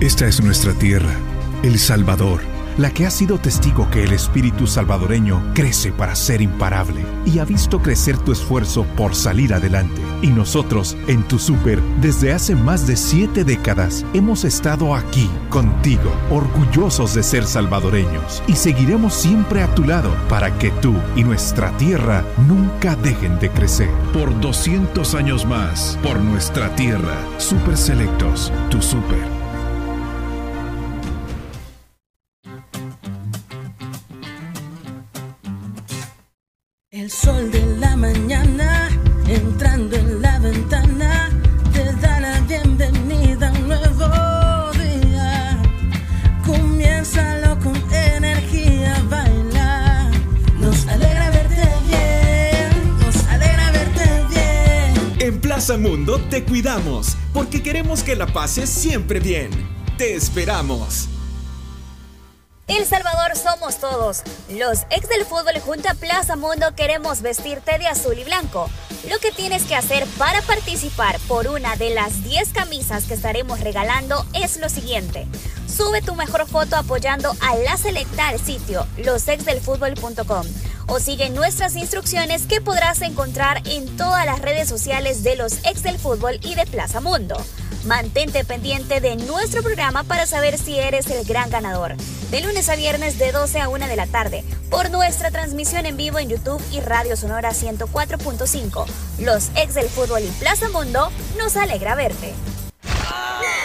Esta es nuestra tierra, El Salvador, la que ha sido testigo que el espíritu salvadoreño crece para ser imparable y ha visto crecer tu esfuerzo por salir adelante. Y nosotros, en tu super, desde hace más de siete décadas, hemos estado aquí, contigo, orgullosos de ser salvadoreños y seguiremos siempre a tu lado para que tú y nuestra tierra nunca dejen de crecer. Por 200 años más, por nuestra tierra, Super Selectos, tu super. Porque queremos que la pases siempre bien. Te esperamos. El Salvador somos todos. Los ex del fútbol junto a Plaza Mundo queremos vestirte de azul y blanco. Lo que tienes que hacer para participar por una de las 10 camisas que estaremos regalando es lo siguiente. Sube tu mejor foto apoyando a la selecta al sitio losexdelfutbol.com o sigue nuestras instrucciones que podrás encontrar en todas las redes sociales de los ex del fútbol y de Plaza Mundo. Mantente pendiente de nuestro programa para saber si eres el gran ganador. De lunes a viernes de 12 a 1 de la tarde, por nuestra transmisión en vivo en YouTube y Radio Sonora 104.5. Los ex del fútbol y Plaza Mundo nos alegra verte.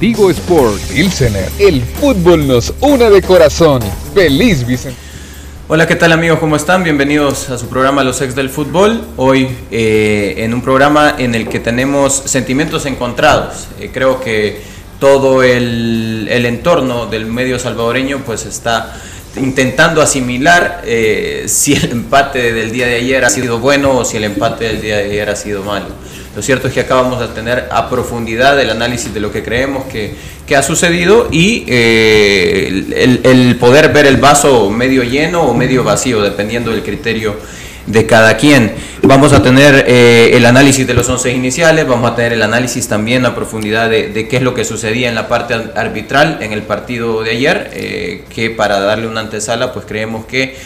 Digo Sport. Ilsener. El fútbol nos une de corazón. Feliz Vicente. Hola, ¿qué tal amigos? ¿Cómo están? Bienvenidos a su programa Los Ex del Fútbol. Hoy eh, en un programa en el que tenemos sentimientos encontrados. Eh, creo que todo el, el, entorno del medio salvadoreño pues está intentando asimilar eh, si el empate del día de ayer ha sido bueno o si el empate del día de ayer ha sido malo. Lo cierto es que acá vamos a tener a profundidad el análisis de lo que creemos que, que ha sucedido y eh, el, poder ver el vaso medio lleno o medio vacío, dependiendo del criterio de cada quien. Vamos a tener eh, el análisis de los 11 iniciales, vamos a tener el análisis también a profundidad de, de, qué es lo que sucedía en la parte arbitral en el partido de ayer, eh, que para darle una antesala, pues creemos que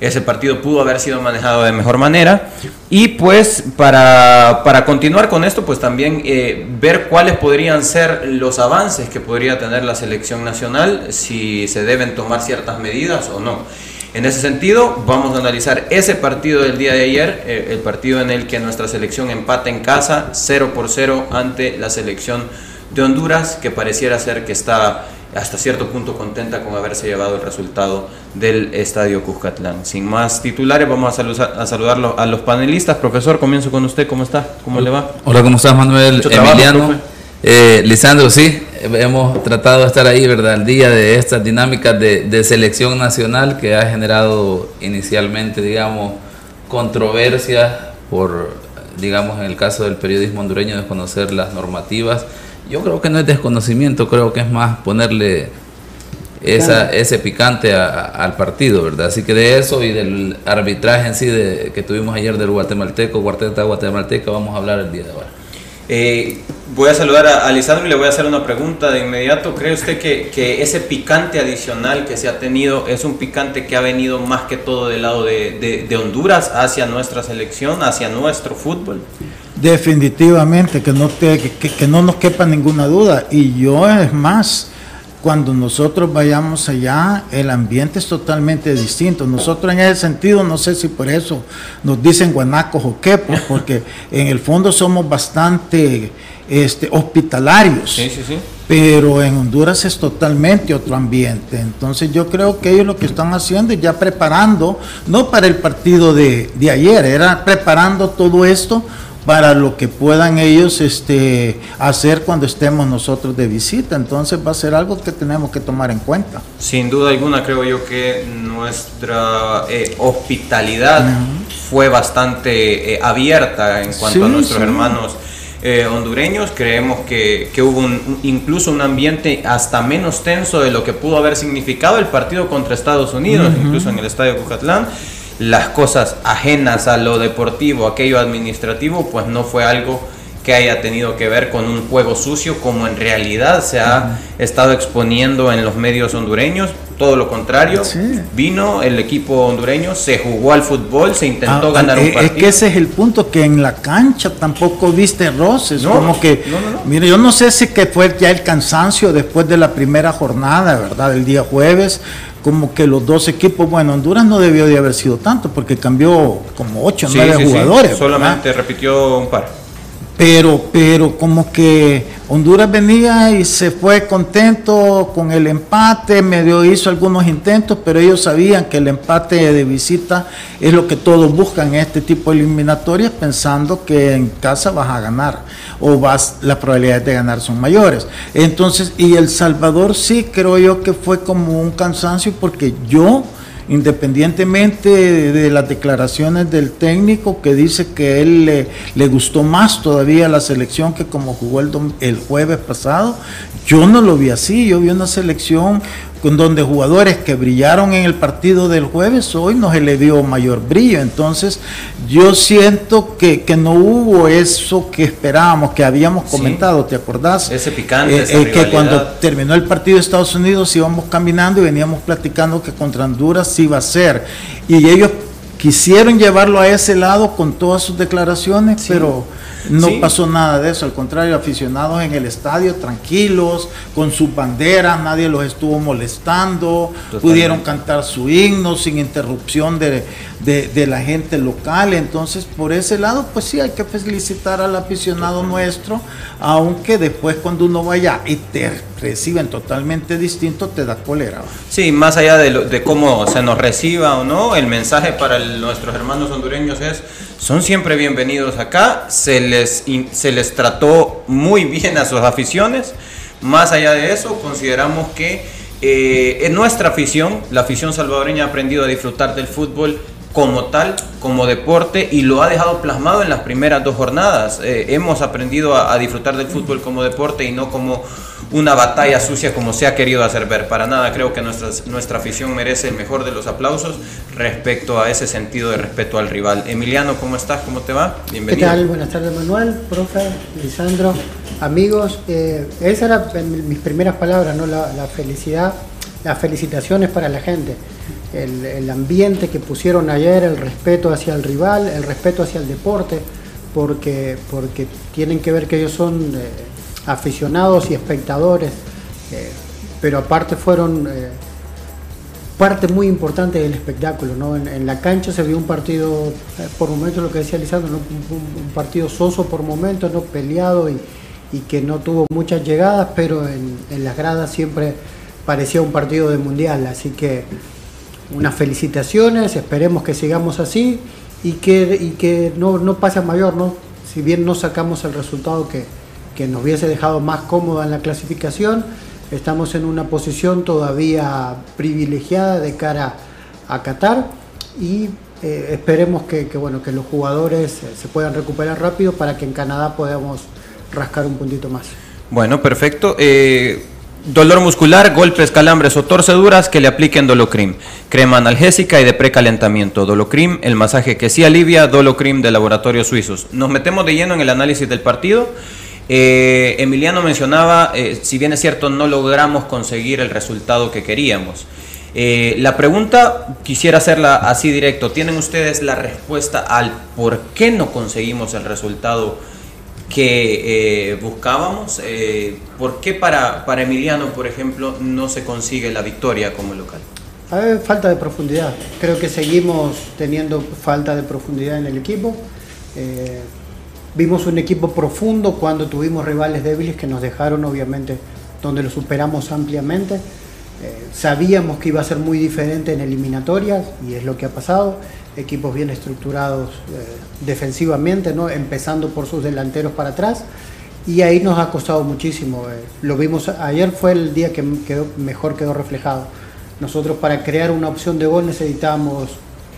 ese partido pudo haber sido manejado de mejor manera. Y pues para, para continuar con esto, pues también eh, ver cuáles podrían ser los avances que podría tener la selección nacional, si se deben tomar ciertas medidas o no. En ese sentido, vamos a analizar ese partido del día de ayer, eh, el partido en el que nuestra selección empata en casa 0 por 0 ante la selección de Honduras, que pareciera ser que está hasta cierto punto contenta con haberse llevado el resultado del Estadio Cuscatlán. Sin más titulares, vamos a, saludar, a a los panelistas. Profesor, comienzo con usted. ¿Cómo está? ¿Cómo le va? Hola, ¿cómo estás, Manuel? Emiliano. Eh, Lisandro, sí, hemos tratado de estar ahí, ¿verdad? Al día de estas dinámicas de, de selección nacional que ha generado inicialmente, digamos, controversias por, digamos, en el caso del periodismo hondureño, desconocer las normativas yo creo que no es desconocimiento, creo que es más ponerle esa, ese picante a, al partido, ¿verdad? Así que de eso y del arbitraje en sí de, que tuvimos ayer del guatemalteco, cuarteta guatemalteca, vamos a hablar el día de hoy. Eh, voy a saludar a, a Lisandro y le voy a hacer una pregunta de inmediato. ¿Cree usted que, que, ese picante adicional que se ha tenido es un picante que ha venido más que todo del lado de, de, de Honduras hacia nuestra selección, hacia nuestro fútbol? Definitivamente, que no, te, que, que no nos quepa ninguna duda. Y yo es más, cuando nosotros vayamos allá, el ambiente es totalmente distinto. Nosotros en ese sentido, no sé si por eso nos dicen guanacos o qué, porque en el fondo somos bastante este, hospitalarios. Sí, sí, sí. Pero en Honduras es totalmente otro ambiente. Entonces yo creo que ellos lo que están haciendo es ya preparando, no para el partido de, de ayer, era preparando todo esto para lo que puedan ellos este, hacer cuando estemos nosotros de visita. Entonces va a ser algo que tenemos que tomar en cuenta. Sin duda alguna creo yo que nuestra eh, hospitalidad fue bastante eh, abierta en cuanto a nuestros hermanos. Eh, hondureños. Creemos que, hubo incluso un ambiente hasta menos tenso de lo que pudo haber significado el partido contra Estados Unidos, incluso en el estadio Cucatlán las cosas ajenas a lo deportivo, aquello administrativo, pues no fue algo que haya tenido que ver con un juego sucio como en realidad se ha estado exponiendo en los medios hondureños. Todo lo contrario, vino el equipo hondureño, se jugó al fútbol, se intentó ah, ganar un partido. Es que ese es el punto, que en la cancha tampoco viste roces, como que, mire, yo no sé si que fue ya el cansancio después de la primera jornada, ¿verdad? El día jueves, como que los dos equipos, bueno, Honduras no debió de haber sido tanto porque cambió como 8 o 9 jugadores. Solamente repitió un par pero, pero como que Honduras venía y se fue contento con el empate, medio hizo algunos intentos, pero ellos sabían que el empate de visita es lo que todos buscan en este tipo de eliminatorias, pensando que en casa vas a ganar o vas, las probabilidades de ganar son mayores. Entonces, y El Salvador sí creo yo que fue como un cansancio porque yo independientemente de, las declaraciones del técnico que dice que él le, gustó más todavía la selección que como jugó el, el jueves pasado, yo no lo vi así, yo vi una selección donde jugadores que brillaron en el partido del jueves hoy no se le dio mayor brillo. Entonces, yo siento que, no hubo eso que esperábamos, que habíamos comentado, ¿te acordás? Ese picante. Eh, eh, que cuando terminó el partido de Estados Unidos íbamos caminando y veníamos platicando que contra Honduras sí iba a ser. Y ellos quisieron llevarlo a ese lado con todas sus declaraciones, pero no pasó nada de eso, al contrario, aficionados en el estadio tranquilos, con sus banderas, nadie los estuvo molestando, pudieron cantar su himno sin interrupción de, de, la gente local. Entonces, por ese lado, pues sí, hay que felicitar al aficionado nuestro, aunque después cuando uno vaya y te reciben totalmente distinto, te da cólera. Sí, más allá de, de cómo se nos reciba o no, el mensaje para nuestros hermanos hondureños es, son siempre bienvenidos acá, se les, se les trató muy bien a sus aficiones. Más allá de eso, consideramos que eh, en nuestra afición, la afición salvadoreña ha aprendido a disfrutar del fútbol como tal, como deporte, y lo ha dejado plasmado en las primeras dos jornadas. Eh, hemos aprendido a, disfrutar del fútbol como deporte y no como una batalla sucia como se ha querido hacer ver. Para nada creo que nuestra, nuestra afición merece el mejor de los aplausos respecto a ese sentido de respeto al rival. Emiliano, ¿cómo estás? ¿Cómo te va? Bienvenido. ¿Qué tal? Buenas tardes, Manuel, profe, Lisandro, amigos. Eh, esas eran mis primeras palabras, ¿no? La, la felicidad, las felicitaciones para la gente el, ambiente que pusieron ayer, el respeto hacia el rival, el respeto hacia el deporte, porque, porque tienen que ver que ellos son eh, aficionados y espectadores, eh, pero aparte fueron eh, parte muy importante del espectáculo. ¿no? En, la cancha se vio un partido, por momentos lo que decía Lisandro, un, partido soso por momentos, no peleado y, que no tuvo muchas llegadas, pero en las gradas siempre parecía un partido de mundial, así que unas felicitaciones, esperemos que sigamos así y que, y que no, no pase a mayor, ¿no? Si bien no sacamos el resultado que, nos hubiese dejado más cómoda en la clasificación, estamos en una posición todavía privilegiada de cara a Qatar y eh, esperemos que, bueno, que los jugadores se puedan recuperar rápido para que en Canadá podamos rascar un puntito más. Bueno, perfecto. Eh, Dolor muscular, golpes, calambres o torceduras que le apliquen Dolocrim. Crema analgésica y de precalentamiento. Dolocrim, el masaje que sí alivia. Dolocrim de laboratorios suizos. Nos metemos de lleno en el análisis del partido. Eh, Emiliano mencionaba, eh, si bien es cierto, no logramos conseguir el resultado que queríamos. Eh, la pregunta quisiera hacerla así directo. ¿Tienen ustedes la respuesta al por qué no conseguimos el resultado que eh, buscábamos. Eh, ¿Por qué para, para Emiliano, por ejemplo, no se consigue la victoria como local? Falta de profundidad. Creo que seguimos teniendo falta de profundidad en el equipo. Eh, vimos un equipo profundo cuando tuvimos rivales débiles que nos dejaron, obviamente, donde lo superamos ampliamente. sabíamos que iba a ser muy diferente en eliminatorias y es lo que ha pasado equipos bien estructurados eh, defensivamente, ¿no? empezando por sus delanteros para atrás. Y ahí nos ha costado muchísimo. Eh. Lo vimos ayer, fue el día que quedó, mejor quedó reflejado. Nosotros para crear una opción de gol necesitábamos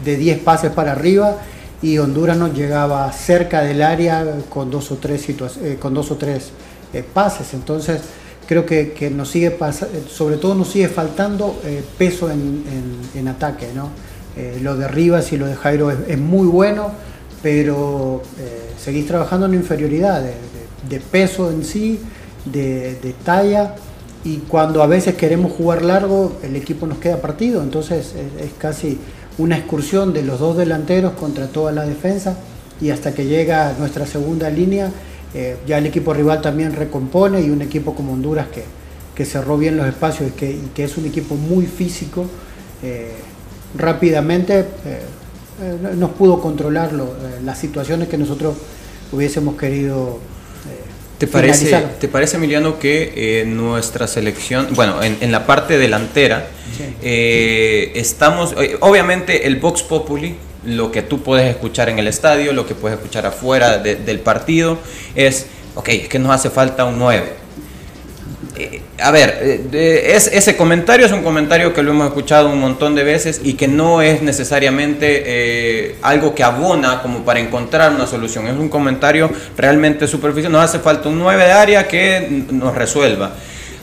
de 10 pases para arriba y Honduras nos llegaba cerca del área con dos o tres, eh, con dos o tres pases. Entonces creo que, que nos sigue sobre todo nos sigue faltando peso en, en, en ataque. ¿no? Eh, lo de Rivas y lo de Jairo es, muy bueno, pero eh, seguís trabajando en inferioridad de, peso en sí, de, talla, y cuando a veces queremos jugar largo, el equipo nos queda partido, entonces es, casi una excursión de los dos delanteros contra toda la defensa, y hasta que llega nuestra segunda línea, eh, ya el equipo rival también recompone, y un equipo como Honduras que, que cerró bien los espacios y que, es un equipo muy físico rápidamente eh, eh, nos pudo controlar eh, las situaciones que nosotros hubiésemos querido. ¿Te parece, ¿Te parece, Emiliano, que nuestra selección, bueno, en, la parte delantera, estamos, obviamente el Vox Populi, lo que tú puedes escuchar en el estadio, lo que puedes escuchar afuera del partido, es, ok, es que nos hace falta un 9 eh, a ver, eh, es, ese comentario es un comentario que lo hemos escuchado un montón de veces y que no es necesariamente eh, algo que abona como para encontrar una solución. Es un comentario realmente superficial. Nos hace falta un 9 de área que nos resuelva.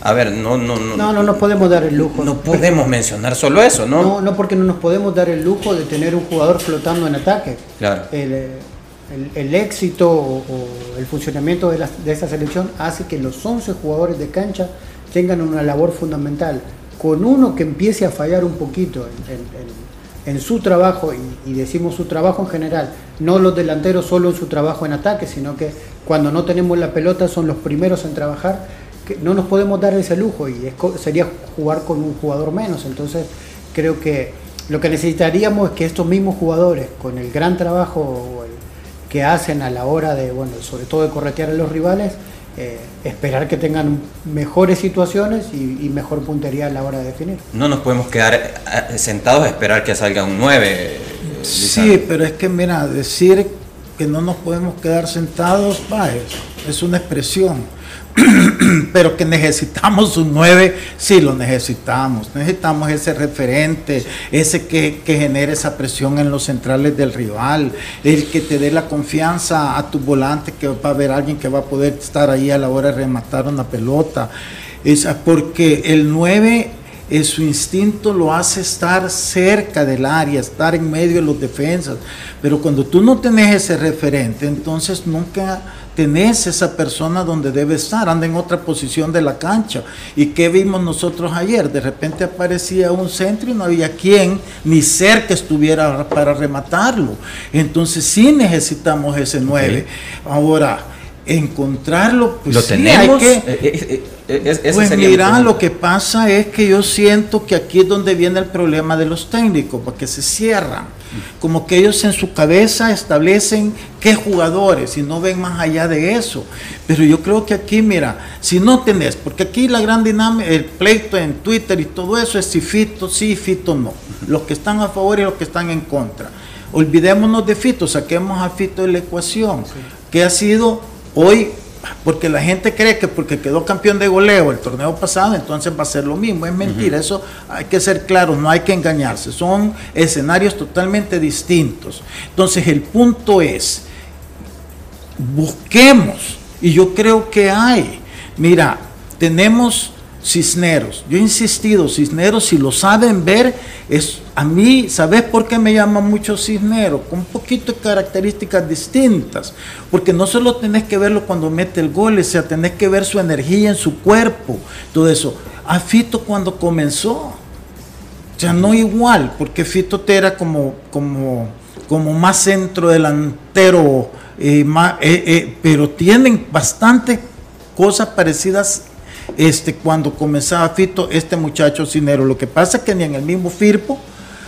A ver, no, no, no. No, no nos podemos dar el lujo. No podemos mencionar solo eso, ¿no? No, no porque no nos podemos dar el lujo de tener un jugador flotando en ataque. Claro el, éxito o, el funcionamiento de, de, esa selección hace que los 11 jugadores de cancha tengan una labor fundamental. Con uno que empiece a fallar un poquito en, su trabajo, y, decimos su trabajo en general, no los delanteros solo en su trabajo en ataque, sino que cuando no tenemos la pelota son los primeros en trabajar, que no nos podemos dar ese lujo y sería jugar con un jugador menos. Entonces creo que lo que necesitaríamos es que estos mismos jugadores, con el gran trabajo que hacen a la hora de, bueno, sobre todo de corretear a los rivales, eh, esperar que tengan mejores situaciones y, mejor puntería a la hora de definir. No nos podemos quedar eh, sentados a esperar que salga un 9. Eh, sí, pero es que mira, decir que no nos podemos quedar sentados, va, es una expresión. pero que necesitamos un 9, sí lo necesitamos. Necesitamos ese referente, ese que, que, genere esa presión en los centrales del rival, el que te dé la confianza a tu volante, que va a haber alguien que va a poder estar ahí a la hora de rematar una pelota. Es porque el 9 en su instinto lo hace estar cerca del área, estar en medio de los defensas. Pero cuando tú no tenés ese referente, entonces nunca tenés esa persona donde debe estar, anda en otra posición de la cancha. ¿Y qué vimos nosotros ayer? De repente aparecía un centro y no había quien ni cerca estuviera para rematarlo. Entonces sí necesitamos ese 9. Ahora, encontrarlo, pues ¿Lo tenemos? que, eh, eh, eh, pues mira, lo que pasa es que yo siento que aquí es donde viene el problema de los técnicos, porque se cierran como que ellos en su cabeza establecen qué jugadores y no ven más allá de eso. Pero yo creo que aquí, mira, si no tenés, porque aquí la gran dinámica, el pleito en Twitter y todo eso es si Fito sí, Fito no. Los que están a favor y los que están en contra. Olvidémonos de Fito, saquemos a Fito de la ecuación, que ha sido hoy porque la gente cree que porque quedó campeón de goleo el torneo pasado, entonces va a ser lo mismo. Es mentira, eso hay que ser claro, no hay que engañarse. Son escenarios totalmente distintos. Entonces el punto es, busquemos, y yo creo que hay. Mira, tenemos Cisneros. Yo he insistido, Cisneros, si lo saben ver, es a mí, ¿sabes por qué me llama mucho Cisneros? Con un poquito de características distintas. Porque no solo tenés que verlo cuando mete el gol, o sea, tenés que ver su energía en su cuerpo, todo eso. A Fito cuando comenzó, o sea, no igual, porque Fito te era como, como, como más centro delantero eh, eh, pero tienen bastante cosas parecidas este, cuando comenzaba Fito, este muchacho Cinero. Lo que pasa es que ni en el mismo Firpo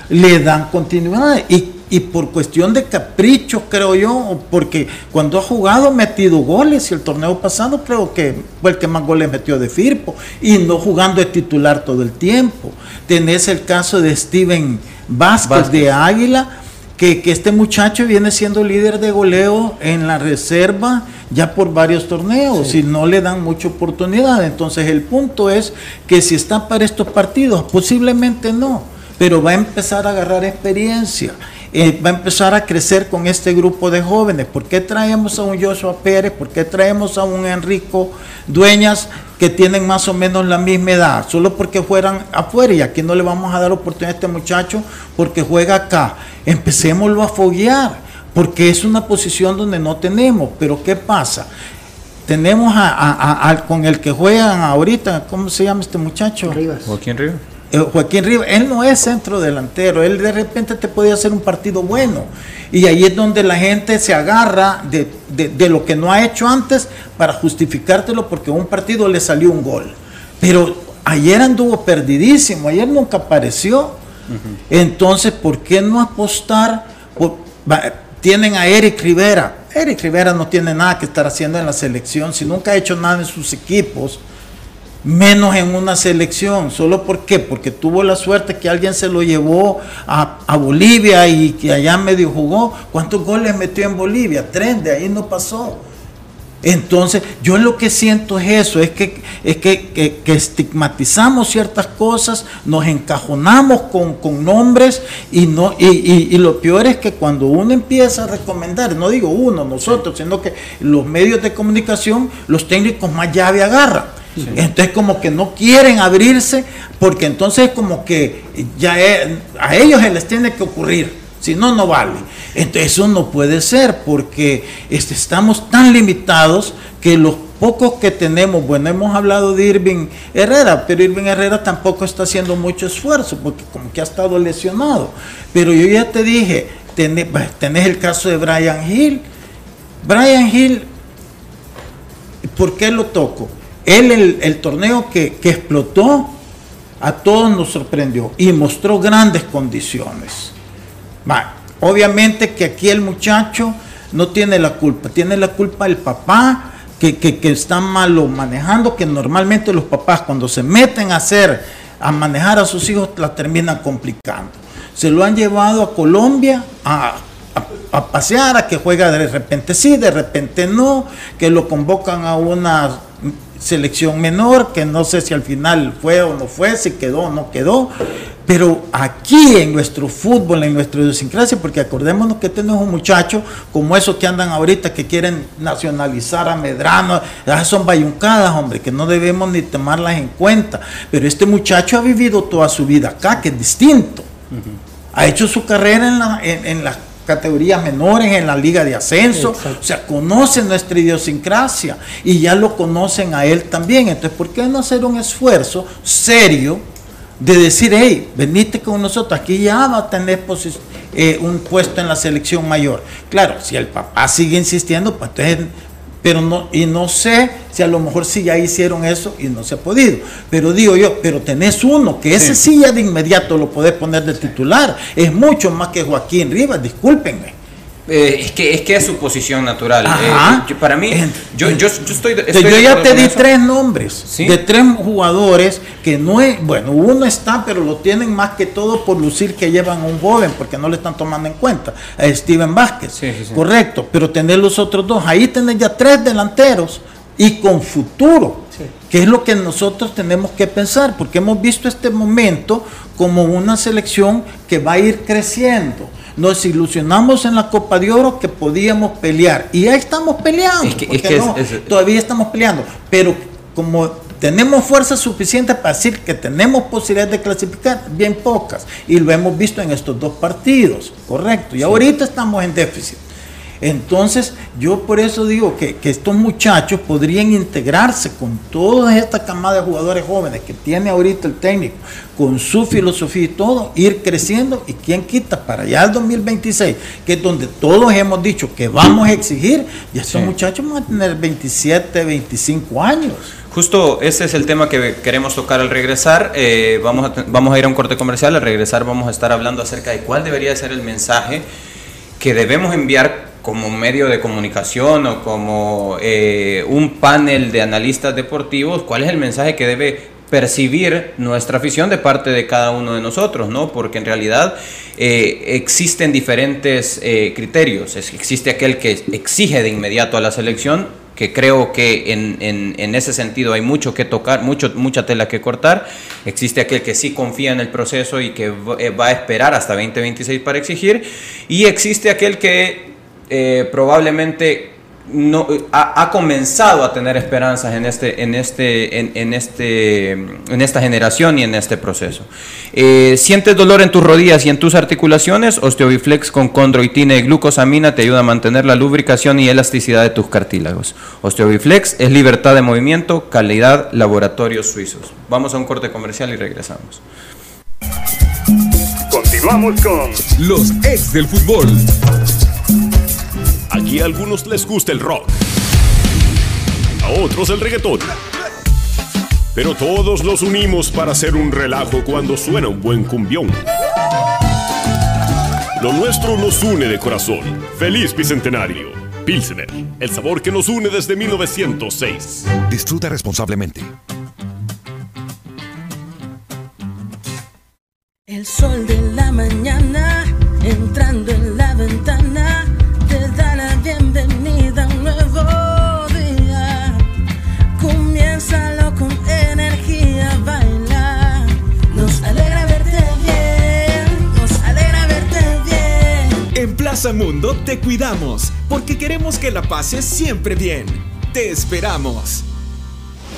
le dan continuidad y, y, por cuestión de capricho, creo yo, porque cuando ha jugado ha metido goles y el torneo pasado creo que fue el que más goles metió de Firpo y no jugando de titular todo el tiempo. Tenés el caso de Steven Vázquez, de Águila, que, que, este muchacho viene siendo líder de goleo en la reserva ya por varios torneos y no le dan mucha oportunidad. Entonces el punto es que si está para estos partidos, posiblemente no, pero va a empezar a agarrar experiencia. Eh, va a empezar a crecer con este grupo de jóvenes. ¿Por qué traemos a un Joshua Pérez? ¿Por qué traemos a un Enrico Dueñas que tienen más o menos la misma edad? Solo porque fueran afuera y aquí no le vamos a dar oportunidad a este muchacho porque juega acá. Empecémoslo a foguear porque es una posición donde no tenemos. Pero ¿qué pasa? Tenemos a, con el que juegan ahorita, ¿cómo se llama este muchacho? Rivas. Joaquín Rivas. Eh, Joaquín Rivas, él no es centro delantero, él de repente te puede hacer un partido bueno. Y ahí es donde la gente se agarra de, de, lo que no ha hecho antes para justificártelo porque un partido le salió un gol. Pero ayer anduvo perdidísimo, ayer nunca apareció. Entonces, ¿por qué no apostar? Por, tienen a Eric Rivera. Eric Rivera no tiene nada que estar haciendo en la selección, si nunca ha hecho nada en sus equipos, menos en una selección. ¿Solo por qué? Porque tuvo la suerte que alguien se lo llevó a, a Bolivia y que allá medio jugó. ¿Cuántos goles metió en Bolivia? Tres, de ahí no pasó. Entonces, yo lo que siento es eso, es que, es que, estigmatizamos ciertas cosas, nos encajonamos con, nombres y, no, y, lo peor es que cuando uno empieza a recomendar, no digo uno, nosotros, sino que los medios de comunicación, los técnicos más llave agarran. Entonces como que no quieren abrirse porque entonces como que ya a ellos se les tiene que ocurrir. Si no, no vale. Entonces eso no puede ser porque este, estamos tan limitados que los pocos que tenemos, bueno, hemos hablado de Irving Herrera, pero Irving Herrera tampoco está haciendo mucho esfuerzo porque como que ha estado lesionado. Pero yo ya te dije, tenés, el caso de Brian Hill. Brian Hill, ¿por qué lo toco? Él, el, torneo que, que explotó, a todos nos sorprendió y mostró grandes condiciones obviamente que aquí el muchacho no tiene la culpa, tiene la culpa el papá que, que, está malo manejando, que normalmente los papás cuando se meten a hacer, a manejar a sus hijos, la terminan complicando. Se lo han llevado a Colombia a, a, pasear, a que juega de repente sí, de repente no, que lo convocan a una selección menor, que no sé si al final fue o no fue, si quedó o no quedó, pero aquí en nuestro fútbol, en nuestra idiosincrasia, porque acordémonos que tenemos un muchacho como esos que andan ahorita que quieren nacionalizar a Medrano, son bayuncadas, hombre, que no debemos ni tomarlas en cuenta. Pero este muchacho ha vivido toda su vida acá, que es distinto. Ha hecho su carrera en, la, en, las categorías menores, en la liga de ascenso, o sea, conoce nuestra idiosincrasia y ya lo conocen a él también. Entonces, ¿por qué no hacer un esfuerzo serio? de decir, hey, venite con nosotros, aquí ya va a tener eh, un puesto en la selección mayor. Claro, si el papá sigue insistiendo, pues entonces, pero no, y no sé si a lo mejor sí ya hicieron eso y no se ha podido. Pero digo yo, pero tenés uno, que ese sí, ya de inmediato lo podés poner de titular, es mucho más que Joaquín Rivas, discúlpenme. Eh, es, que, es que es su posición natural. Eh, para mí, yo, yo, estoy, Yo ya te di tres nombres de tres jugadores que no es. Bueno, uno está, pero lo tienen más que todo por lucir que llevan a un joven, porque no le están tomando en cuenta. A Steven Vázquez. Correcto, pero tener los otros dos. Ahí tenés ya tres delanteros y con futuro. Que es lo que nosotros tenemos que pensar, porque hemos visto este momento como una selección que va a ir creciendo nos ilusionamos en la Copa de Oro que podíamos pelear. Y ahí estamos peleando. todavía estamos peleando. Pero como tenemos fuerza suficiente para decir que tenemos posibilidades de clasificar, bien pocas. Y lo hemos visto en estos dos partidos, correcto. Y ahorita estamos en déficit. Entonces, yo por eso digo que, que, estos muchachos podrían integrarse con toda esta camada de jugadores jóvenes que tiene ahorita el técnico, con su filosofía y todo, ir creciendo y quién quita para allá el 2026, que es donde todos hemos dicho que vamos a exigir, y estos muchachos van a tener 27, 25 años. Justo ese es el tema que queremos tocar al regresar. Eh, vamos, a, vamos a ir a un corte comercial. Al regresar vamos a estar hablando acerca de cuál debería ser el mensaje que debemos enviar como medio de comunicación o como eh, un panel de analistas deportivos, cuál es el mensaje que debe percibir nuestra afición de parte de cada uno de nosotros, ¿no? Porque en realidad eh, existen diferentes eh, criterios. existe aquel que exige de inmediato a la selección, que creo que en, en, ese sentido hay mucho que tocar, mucho, mucha tela que cortar. Existe aquel que sí confía en el proceso y que va a esperar hasta 2026 para exigir. Y existe aquel que eh, probablemente no, ha, comenzado a tener esperanzas en, este, en, este, en, este, en esta generación y en este proceso. Eh, ¿Sientes dolor en tus rodillas y en tus articulaciones? Osteobiflex con condroitina y glucosamina te ayuda a mantener la lubricación y elasticidad de tus cartílagos. Osteobiflex es libertad de movimiento, calidad, laboratorios suizos. Vamos a un corte comercial y regresamos. Continuamos con los ex del fútbol. Aquí a algunos les gusta el rock, a otros el reggaetón. Pero todos los unimos para hacer un relajo cuando suena un buen cumbión. Lo nuestro nos une de corazón. ¡Feliz Bicentenario! Pilsener, el sabor que nos une desde 1906. Disfruta responsablemente. El sol de la mañana Mundo te cuidamos porque queremos que la pases siempre bien. Te esperamos.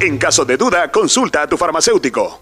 En caso de duda, consulta a tu farmacéutico.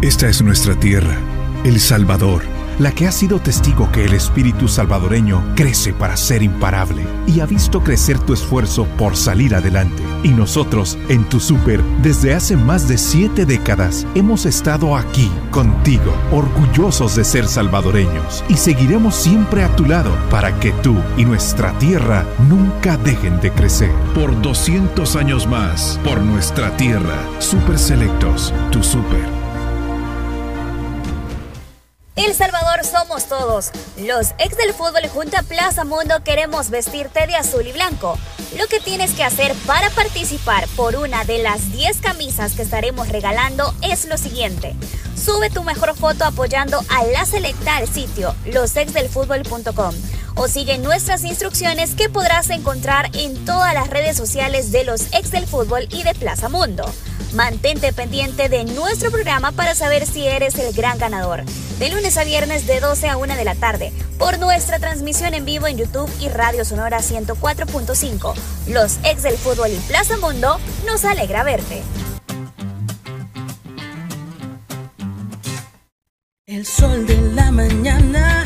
Esta es nuestra tierra, El Salvador, la que ha sido testigo que el espíritu salvadoreño crece para ser imparable y ha visto crecer tu esfuerzo por salir adelante. Y nosotros, en tu super, desde hace más de siete décadas, hemos estado aquí, contigo, orgullosos de ser salvadoreños y seguiremos siempre a tu lado para que tú y nuestra tierra nunca dejen de crecer. Por 200 años más, por nuestra tierra, Super Selectos, tu super. El Salvador somos todos. Los ex del fútbol junto a Plaza Mundo queremos vestirte de azul y blanco. Lo que tienes que hacer para participar por una de las 10 camisas que estaremos regalando es lo siguiente. Sube tu mejor foto apoyando a la selecta al sitio losexdelfutbol.com o sigue nuestras instrucciones que podrás encontrar en todas las redes sociales de los ex del fútbol y de Plaza Mundo. Mantente pendiente de nuestro programa para saber si eres el gran ganador. De lunes a viernes de 12 a 1 de la tarde, por nuestra transmisión en vivo en YouTube y Radio Sonora 104.5. Los ex del fútbol y Plaza Mundo nos alegra verte. El sol de la mañana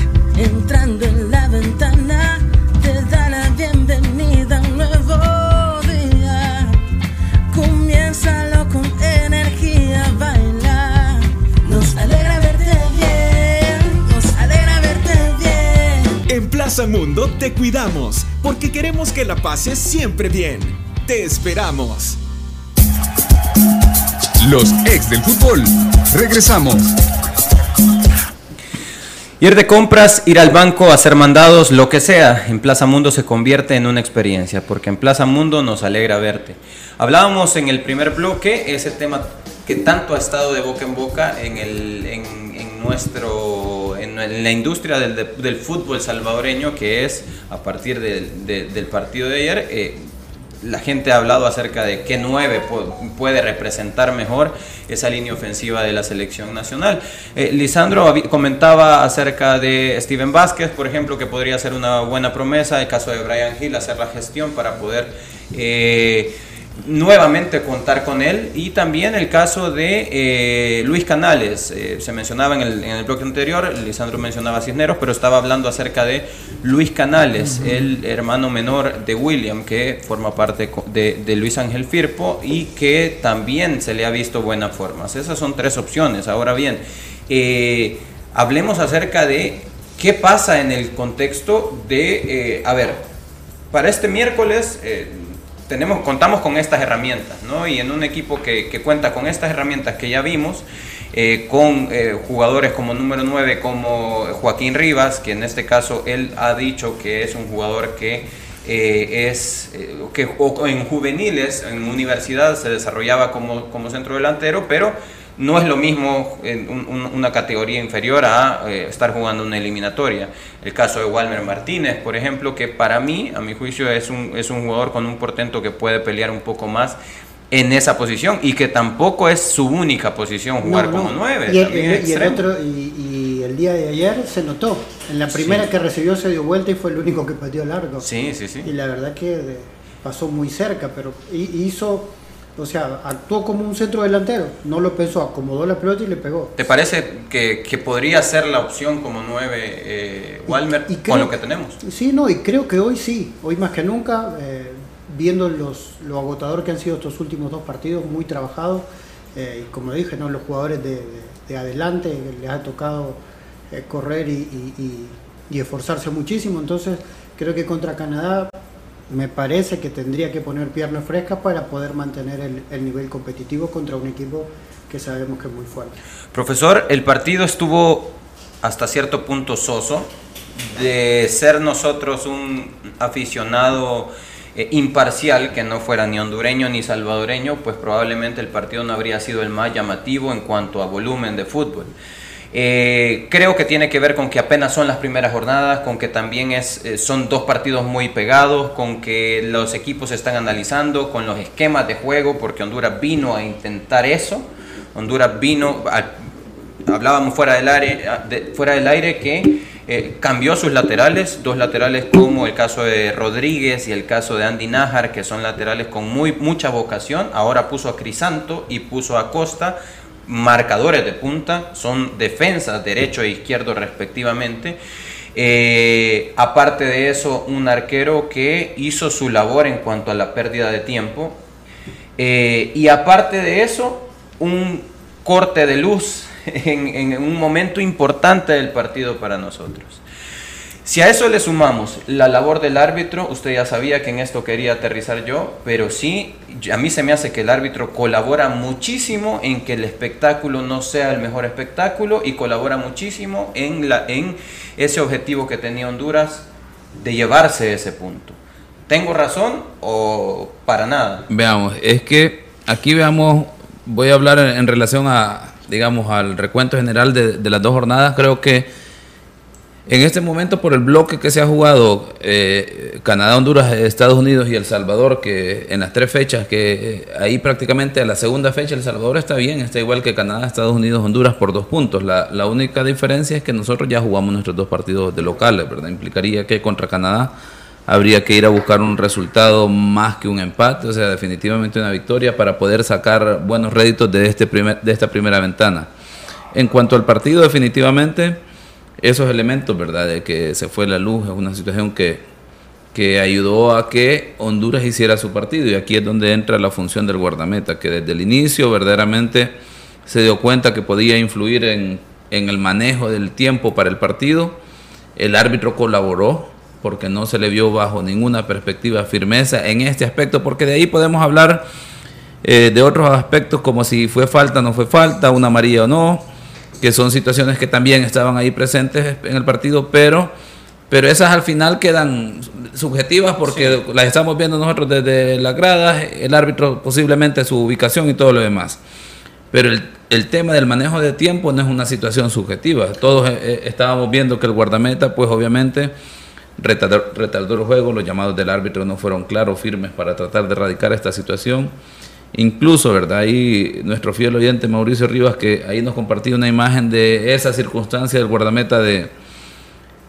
Mundo te cuidamos porque queremos que la pases siempre bien. Te esperamos. Los ex del fútbol. Regresamos. Ir de compras, ir al banco, hacer mandados, lo que sea, en Plaza Mundo se convierte en una experiencia, porque en Plaza Mundo nos alegra verte. Hablábamos en el primer bloque ese tema que tanto ha estado de boca en boca en, el, en, nuestro en, la industria del, fútbol salvadoreño, que es a partir del partido de ayer, eh, la gente ha hablado acerca de qué nueve puede representar mejor esa línea ofensiva de la selección nacional. Eh, Lisandro comentaba acerca de Steven Vázquez, por ejemplo, que podría ser una buena promesa, el caso de Brian Hill, hacer la gestión para poder... Eh, nuevamente contar con él y también el caso de eh, Luis Canales. Eh, se mencionaba en el, en el bloque anterior Lisandro mencionaba a Cisneros pero estaba hablando acerca de Luis Canales el hermano menor de William que forma parte de, Luis Ángel Firpo y que también se le ha visto buenas formas esas son tres opciones. Ahora bien eh, hablemos acerca de qué pasa en el contexto de a ver para este miércoles tenemos, contamos con estas herramientas, ¿no? Y en un equipo que, que cuenta con estas herramientas que ya vimos, eh, con eh, jugadores como número 9 como Joaquín Rivas, que en este caso él ha dicho que es un jugador que eh, es que en juveniles, en universidad se desarrollaba como, como centro delantero, pero no es lo mismo en una categoría inferior a eh, estar jugando una eliminatoria. El caso de Walmer Martínez, por ejemplo, que para mí, a mi juicio, es un, es un jugador con un portento que puede pelear un poco más en esa posición y que tampoco es su única posición jugar como nueve. Y, el, día de ayer se notó. En la primera que recibió se dio vuelta y fue el único que pateó largo. Sí, sí, sí. Y la verdad que pasó muy cerca, pero hizo o sea, actuó como un centro delantero, no lo pensó, acomodó la pelota y le pegó. ¿Te parece que, podría ser la opción como nueve eh, Walmer con lo que tenemos? Sí, no, y creo que hoy sí, hoy más que nunca, eh, viendo los, lo agotador que han sido estos últimos dos partidos, muy trabajados, eh, y como dije, ¿no? los jugadores de, adelante les ha tocado eh, correr y esforzarse muchísimo, entonces creo que contra Canadá me parece que tendría que poner pierna fresca para poder mantener el, nivel competitivo contra un equipo que sabemos que es muy fuerte. Profesor, el partido estuvo hasta cierto punto soso. De ser nosotros un aficionado eh, imparcial, que no fuera ni hondureño ni salvadoreño, pues probablemente el partido no habría sido el más llamativo en cuanto a volumen de fútbol. Eh, creo que tiene que ver con que apenas son las primeras jornadas, con que también es, eh, son dos partidos muy pegados, con que los equipos están analizando, con los esquemas de juego, porque Honduras vino a intentar eso. Honduras vino, hablábamos fuera del aire, fuera del aire que eh, cambió sus laterales, dos laterales como el caso de Rodríguez y el caso de Andy Najar, que son laterales con muy, mucha vocación. Ahora puso a Crisanto y puso a Costa marcadores de punta, son defensas derecho e izquierdo respectivamente. Eh, aparte de eso, un arquero que hizo su labor en cuanto a la pérdida de tiempo. Eh, y aparte de eso, un corte de luz en un momento importante del partido para nosotros. Si a eso le sumamos la labor del árbitro, usted ya sabía que en esto quería aterrizar yo, pero sí, a mí se me hace que el árbitro colabora muchísimo en que el espectáculo no sea el mejor espectáculo y colabora muchísimo en, la, en ese objetivo que tenía Honduras de llevarse ese punto. ¿Tengo razón o para nada? Veamos, es que aquí veamos, voy a hablar en, relación a, digamos, al recuento general de, de las dos jornadas, creo que en este momento, por el bloque que se ha jugado eh, Canadá, Honduras, Estados Unidos y El Salvador, que en las tres fechas, que ahí prácticamente a la segunda fecha El Salvador está bien, está igual que Canadá, Estados Unidos, Honduras por dos puntos. La, la única diferencia es que nosotros ya jugamos nuestros dos partidos de locales, ¿verdad? Implicaría que contra Canadá habría que ir a buscar un resultado más que un empate, o sea, definitivamente una victoria para poder sacar buenos réditos de, este primer, de esta primera ventana. En cuanto al partido, definitivamente esos elementos, ¿verdad? De que se fue la luz, es una situación que, que ayudó a que Honduras hiciera su partido. Y aquí es donde entra la función del guardameta, que desde el inicio verdaderamente se dio cuenta que podía influir en, en el manejo del tiempo para el partido. El árbitro colaboró porque no se le vio bajo ninguna perspectiva firmeza en este aspecto, porque de ahí podemos hablar eh, de otros aspectos como si fue falta no fue falta, una amarilla o no, que son situaciones que también estaban ahí presentes en el partido, pero, pero esas al final quedan subjetivas porque las estamos viendo nosotros desde las gradas, el árbitro posiblemente su ubicación y todo lo demás. Pero el, el tema del manejo de tiempo no es una situación subjetiva. Todos eh, eh, estábamos viendo que el guardameta, pues obviamente retardó, retardó el juego, los llamados del árbitro no fueron claros, firmes para tratar de erradicar esta situación. Incluso, ¿verdad? Ahí nuestro fiel oyente Mauricio Rivas, que ahí nos compartió una imagen de esa circunstancia del guardameta de,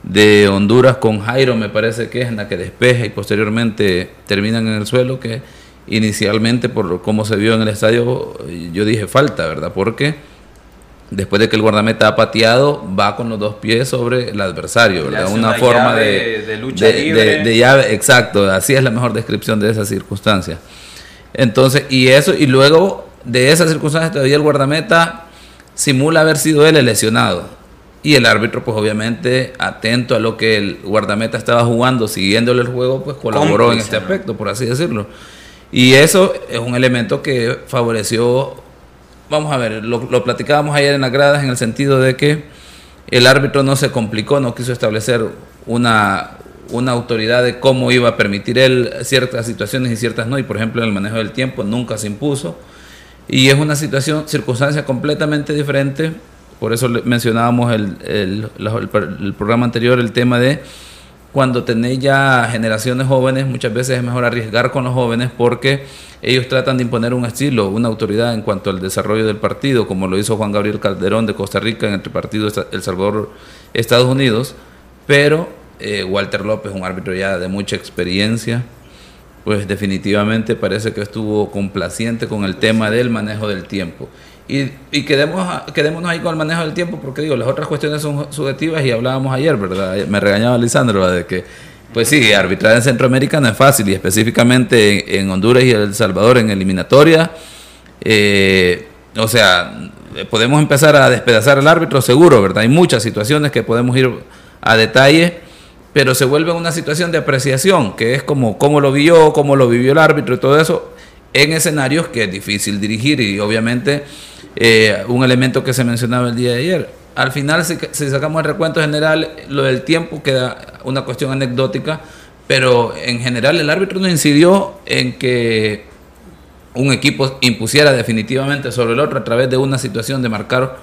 de Honduras con Jairo, me parece que es en la que despeja y posteriormente terminan en el suelo, que inicialmente por cómo se vio en el estadio, yo dije falta, ¿verdad? Porque después de que el guardameta ha pateado, va con los dos pies sobre el adversario, ¿verdad? Una, forma de, de, lucha libre. de, llave, exacto, así es la mejor descripción de esa circunstancia. Entonces, y eso, y luego de esa circunstancia todavía el guardameta simula haber sido él el lesionado. Y el árbitro, pues obviamente, atento a lo que el guardameta estaba jugando, siguiéndole el juego, pues colaboró en este aspecto, por así decirlo. Y eso es un elemento que favoreció, vamos a ver, lo, lo platicábamos ayer en las gradas en el sentido de que el árbitro no se complicó, no quiso establecer una, una autoridad de cómo iba a permitir él ciertas situaciones y ciertas no, y por ejemplo en el manejo del tiempo nunca se impuso. Y es una situación, circunstancia completamente diferente, por eso mencionábamos el, el, el, programa anterior, el tema de cuando tenéis ya generaciones jóvenes, muchas veces es mejor arriesgar con los jóvenes porque ellos tratan de imponer un estilo, una autoridad en cuanto al desarrollo del partido, como lo hizo Juan Gabriel Calderón de Costa Rica en el partido El Salvador-Estados Unidos, pero eh, Walter López, un árbitro ya de mucha experiencia, pues definitivamente parece que estuvo complaciente con el tema del manejo del tiempo. Y, quedemos, quedémonos ahí con el manejo del tiempo, porque digo, las otras cuestiones son subjetivas y hablábamos ayer, ¿verdad? Me regañaba Lisandro de que, pues sí, arbitrar en Centroamérica no es fácil, y específicamente en, Honduras y El Salvador en eliminatoria. Eh, o sea, podemos empezar a despedazar al árbitro, seguro, ¿verdad? Hay muchas situaciones que podemos ir a detalle, pero se vuelve una situación de apreciación, que es como cómo lo vio, cómo lo vivió el árbitro y todo eso, en escenarios que es difícil dirigir y obviamente eh, un elemento que se mencionaba el día de ayer. Al final, si, si, sacamos el recuento general, lo del tiempo queda una cuestión anecdótica, pero en general el árbitro no incidió en que un equipo impusiera definitivamente sobre el otro a través de una situación de marcar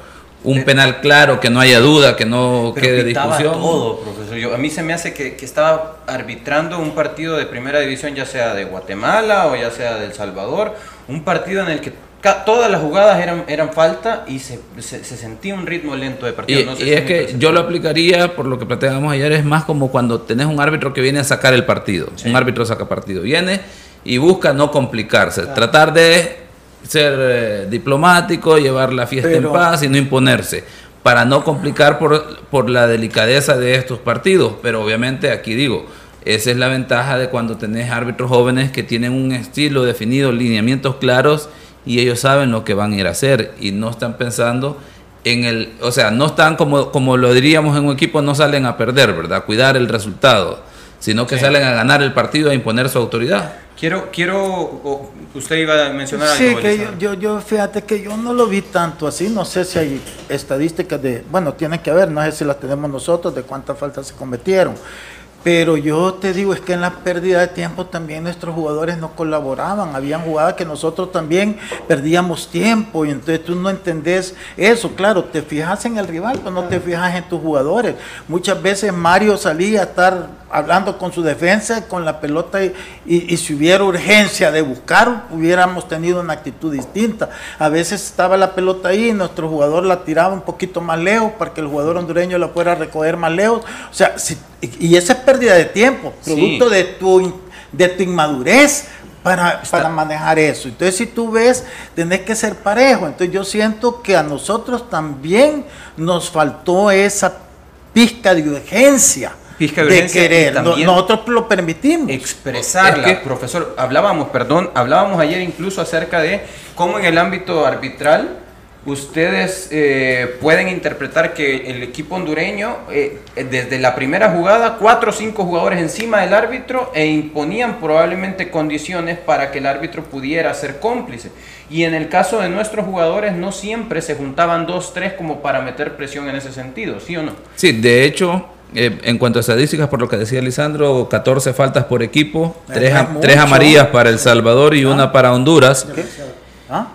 un penal claro, que no haya duda, que no quede discusión. todo, profesor. Yo, a mí se me hace que, que, estaba arbitrando un partido de primera división, ya sea de Guatemala o ya sea de El Salvador, un partido en el que todas las jugadas eran, eran falta y se, se, se sentía un ritmo lento de partido. Y, no sé y si es que yo lo aplicaría, por lo que planteábamos ayer, es más como cuando tenés un árbitro que viene a sacar el partido. Sí. Un árbitro saca partido. Viene y busca no complicarse, tratar de ser eh, diplomático, llevar la fiesta Pero- en paz y no imponerse, para no complicar por, por la delicadeza de estos partidos. Pero obviamente aquí digo, esa es la ventaja de cuando tenés árbitros jóvenes que tienen un estilo definido, lineamientos claros y ellos saben lo que van a ir a hacer y no están pensando en el, o sea, no están como, como lo diríamos en un equipo, no salen a perder, ¿verdad? Cuidar el resultado, sino que Sí. salen a ganar el partido, a imponer su autoridad. Quiero, quiero, o- usted iba a mencionar Sí, algo. que yo, yo, yo, fíjate que yo no lo vi tanto así, no sé si hay estadísticas de, bueno, tiene que haber, no sé si las tenemos nosotros, de cuántas faltas se cometieron, pero yo te digo, es que en la pérdida de tiempo también nuestros jugadores no colaboraban, habían jugadas que nosotros también perdíamos tiempo y entonces tú no entendés eso, claro, te fijas en el rival, pero no te fijas en tus jugadores. Muchas veces Mario salía a estar hablando con su defensa, con la pelota y, y- y si hubiera urgencia de buscar, hubiéramos tenido una actitud distinta. A veces estaba la pelota ahí y nuestro jugador la tiraba un poquito más lejos para que el jugador hondureño la fuera a recoger más lejos. O sea, si- y y esa es pérdida de tiempo, Sí. producto de, tu, in- de tu inmadurez. Para, para manejar eso. Entonces, si tú ves, tenés que ser parejo. Entonces, yo siento que a nosotros también nos faltó esa pizca de urgencia Pizca de de, urgencia y querer. También- nosotros lo permitimos. expresarla, Es que- profesor. Hablábamos, perdón, hablábamos ayer incluso acerca de cómo en el ámbito arbitral ustedes eh, pueden interpretar que el equipo hondureño, eh, desde la primera jugada, cuatro o cinco jugadores encima del árbitro e imponían probablemente condiciones para que el árbitro pudiera ser cómplice. Y en el caso de nuestros jugadores, no siempre se juntaban dos, tres como para meter presión en ese sentido, ¿sí o no? Sí, de hecho, eh, en cuanto a estadísticas, por lo que decía Lisandro, 14 faltas por equipo, Eh, tres, no es a- tres mucho. amarillas para El Salvador y una para Honduras. ¿Ah?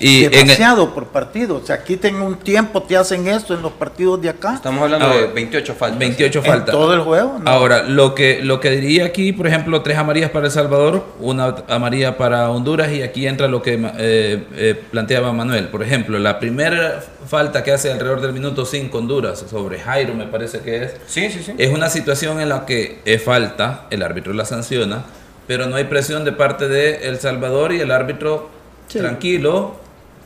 Y Demasiado por partido. O sea, aquí tengo un tiempo, te hacen esto en los partidos de acá. Estamos hablando de 28 faltas. 28 faltas. todo el juego. Ahora, lo que, lo que diría aquí, por ejemplo, tres amarillas para El Salvador, una amarilla para Honduras y aquí entra lo que eh, eh, planteaba Manuel. Por ejemplo, la primera falta que hace alrededor del minuto 5 Honduras sobre Jairo, me parece que es. Sí, sí, sí. Es una situación en la que es falta, el árbitro la sanciona, pero no hay presión de parte de El Salvador y el árbitro tranquilo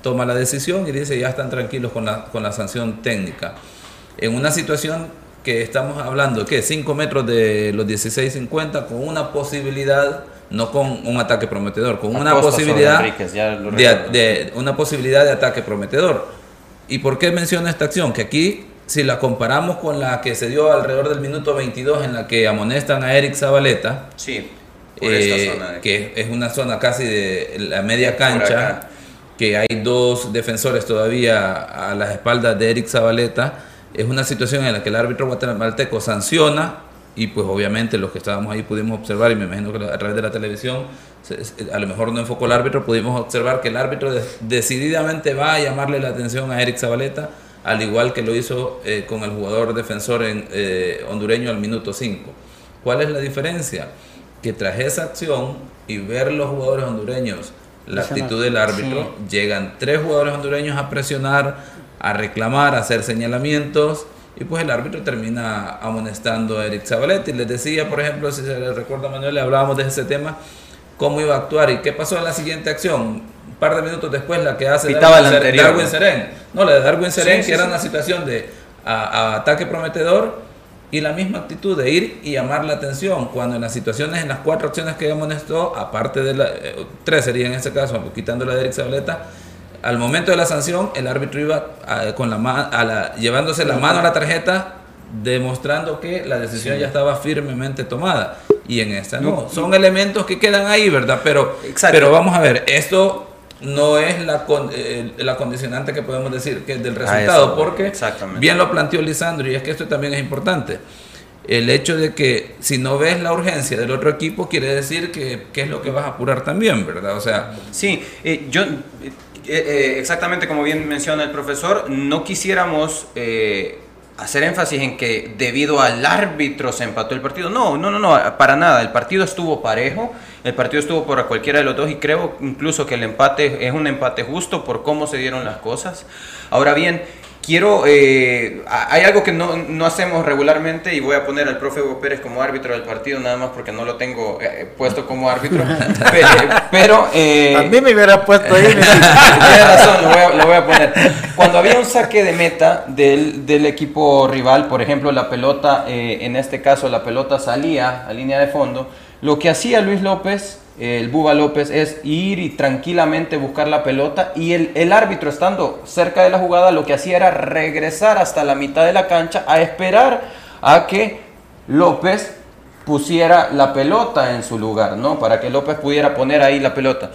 toma la decisión y dice ya están tranquilos con la, con la sanción técnica. En una situación que estamos hablando, que 5 metros de los 16.50 con una posibilidad no con un ataque prometedor, con una posibilidad de, una posibilidad de ataque prometedor. ¿Y por qué menciono esta acción? Que aquí, si la comparamos con la que se dio alrededor del minuto 22 en la que amonestan a Eric Zabaleta, sí, eh, que es una zona casi de la media cancha, que hay dos defensores todavía a las espaldas de Eric Zabaleta, es una situación en la que el árbitro guatemalteco sanciona y pues obviamente los que estábamos ahí pudimos observar, y me imagino que a través de la televisión, a lo mejor no enfocó el árbitro, pudimos observar que el árbitro decididamente va a llamarle la atención a Eric Zabaleta, al igual que lo hizo eh, con el jugador defensor en, eh, hondureño al minuto 5. ¿Cuál es la diferencia? Que tras esa acción y ver los jugadores hondureños, la actitud del árbitro, llegan tres jugadores hondureños a presionar, a reclamar, a hacer señalamientos y pues el árbitro termina amonestando a Eric Zabaleta. Y les decía, por ejemplo, si se les recuerda Manuel, le hablábamos de ese tema, cómo iba a actuar y qué pasó en la siguiente acción. Un par de minutos después, la que hace Darwin, Seren. No, la de Darwin Seren, que era una situación de ataque prometedor y la misma actitud de ir y llamar la atención. Cuando en las situaciones, en las cuatro acciones que amonestó, aparte de la. Eh, tres sería en ese caso, quitando la de Eric Zabaleta al momento de la sanción, el árbitro iba con la, llevándose la mano a la tarjeta, demostrando que la decisión ya estaba firmemente tomada. Y en esta no. Son elementos que quedan ahí, ¿verdad? Pero, pero vamos a ver, esto no es la, eh, la condicionante que podemos decir que es del resultado, porque bien lo planteó Lisandro, y es que esto también es importante. El hecho de que si no ves la urgencia del otro equipo quiere decir que, que es lo que vas a apurar también, ¿verdad? O sea, sí, eh, yo eh, eh, exactamente como bien menciona el profesor, no quisiéramos eh, hacer énfasis en que debido al árbitro se empató el partido. No, no, no, no, para nada. El partido estuvo parejo, el partido estuvo por cualquiera de los dos y creo incluso que el empate es un empate justo por cómo se dieron las cosas. Ahora bien, quiero, eh, hay algo que no, no, hacemos regularmente y voy a poner al profe Hugo Pérez como árbitro del partido, nada más porque no lo tengo eh, puesto como árbitro. pero... Eh, a mí me hubiera puesto ahí. Tiene razón, lo voy, a, lo voy, a, poner. Cuando había un saque de meta del, del equipo rival, por ejemplo, la pelota, en este caso la pelota salía a línea de fondo, lo que hacía Luis López el Buba López es ir y tranquilamente buscar la pelota y el, el, árbitro estando cerca de la jugada lo que hacía era regresar hasta la mitad de la cancha a esperar a que López pusiera la pelota en su lugar, ¿no? Para que López pudiera poner ahí la pelota.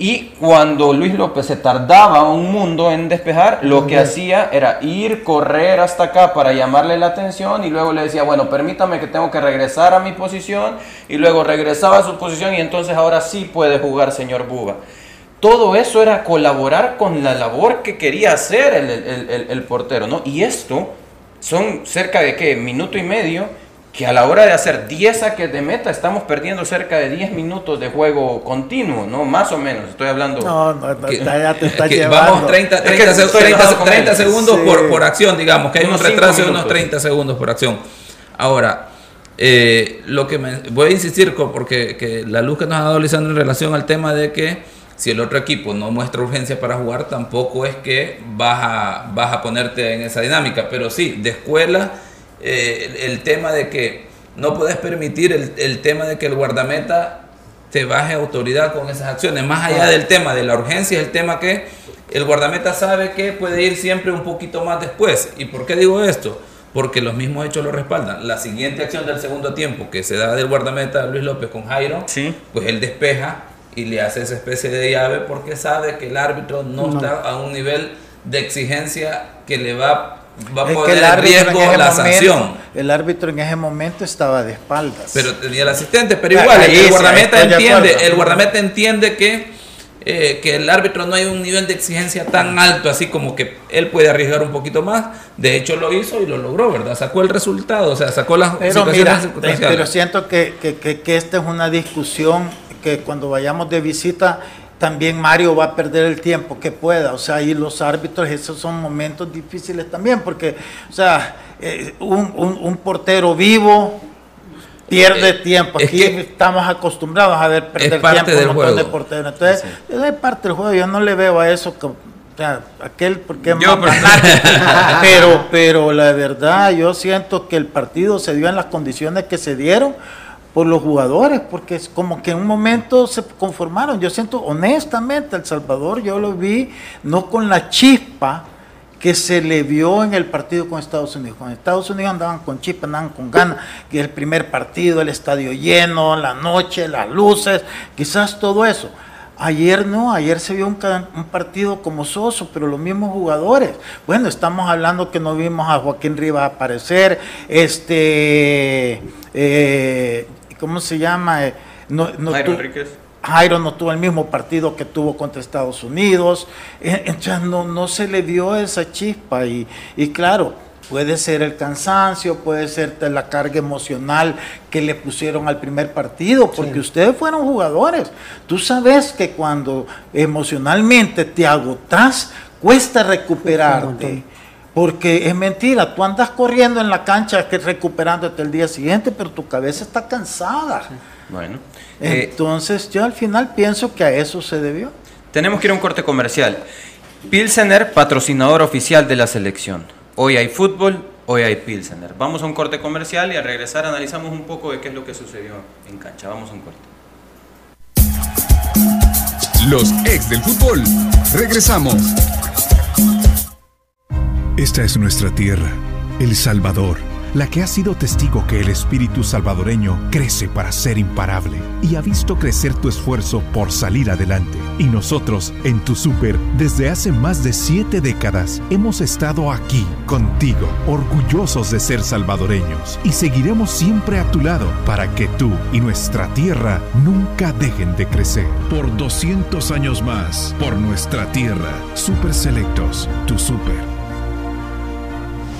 Y cuando Luis López se tardaba un mundo en despejar, lo que hacía era ir, correr hasta acá para llamarle la atención y luego le decía, bueno, permítame que tengo que regresar a mi posición y luego regresaba a su posición y entonces ahora sí puede jugar señor Buba. Todo eso era colaborar con la labor que quería hacer el, el portero, ¿no? Y esto son cerca de qué, minuto y medio que a la hora de hacer 10 saques de meta estamos perdiendo cerca de 10 minutos de juego continuo, ¿no? Más o menos, estoy hablando. No, no, ya te está llevando. Vamos 30, 30, segundos por, por, acción, digamos, que hay un retraso de unos 30 segundos por acción. Ahora, eh, lo que me, voy a insistir porque que la luz que nos ha dado Lisandro en relación al tema de que si el otro equipo no muestra urgencia para jugar, tampoco es que vas a, vas a ponerte en esa dinámica, pero sí, de escuela eh, el, tema de que no puedes permitir el, tema de que el guardameta te baje autoridad con esas acciones. Más allá del tema de la urgencia, es el tema que el guardameta sabe que puede ir siempre un poquito más después. ¿Y por qué digo esto? Porque los mismos hechos lo respaldan. La siguiente acción del segundo tiempo que se da del guardameta Luis López con Jairo, pues él despeja y le hace esa especie de llave porque sabe que el árbitro no, está a un nivel de exigencia que le va va a poner en riesgo la sanción. El árbitro en ese momento estaba de espaldas. Pero tenía el asistente, pero igual, el guardameta entiende, el guardameta entiende que eh, que el árbitro no hay un nivel de exigencia tan alto, así como que él puede arriesgar un poquito más. De hecho, lo hizo y lo logró, ¿verdad? Sacó el resultado, o sea, sacó las pero Pero siento que, que, que, que esta es una discusión que cuando vayamos de visita también Mario va a perder el tiempo que pueda, o sea, y los árbitros, esos son momentos difíciles también, porque, o sea, eh, un, un, portero vivo pierde eh, tiempo, aquí estamos acostumbrados a ver perder tiempo un montón de porteros, entonces, es parte del juego, yo no le veo a eso o sea, aquel porque yo, pero pero la verdad yo siento que el partido se dio en las condiciones que se dieron por los jugadores, porque es como que en un momento se conformaron. Yo siento, honestamente, El Salvador yo lo vi no con la chispa que se le vio en el partido con Estados Unidos. Con Estados Unidos andaban con chispa, andaban con ganas, que el primer partido, el estadio lleno, la noche, las luces, quizás todo eso. Ayer no, ayer se vio un, partido como soso, pero los mismos jugadores. Bueno, estamos hablando que no vimos a Joaquín Rivas aparecer, este, eh, ¿cómo se llama? Eh, no, no Jairo Jairo no tuvo el mismo partido que tuvo contra Estados Unidos, eh, entonces no, no se le dio esa chispa y, y claro, puede ser el cansancio, puede ser la carga emocional que le pusieron al primer partido, porque ustedes fueron jugadores. Tú sabes que cuando emocionalmente te agotas, cuesta recuperarte. Porque es mentira, tú andas corriendo en la cancha que recuperándote el día siguiente, pero tu cabeza está cansada. Bueno. Eh, Entonces yo al final pienso que a eso se debió. Tenemos que ir a un corte comercial. Pilsener, patrocinador oficial de la selección. Hoy hay fútbol, hoy hay Pilsener. Vamos a un corte comercial y al regresar analizamos un poco de qué es lo que sucedió en cancha. Vamos a un corte. Los ex del fútbol. Regresamos. Esta es nuestra tierra, El Salvador, la que ha sido testigo que el espíritu salvadoreño crece para ser imparable y ha visto crecer tu esfuerzo por salir adelante. Y nosotros, en tu super, desde hace más de siete décadas, hemos estado aquí, contigo, orgullosos de ser salvadoreños y seguiremos siempre a tu lado para que tú y nuestra tierra nunca dejen de crecer. Por 200 años más, por nuestra tierra, Super Selectos, tu super.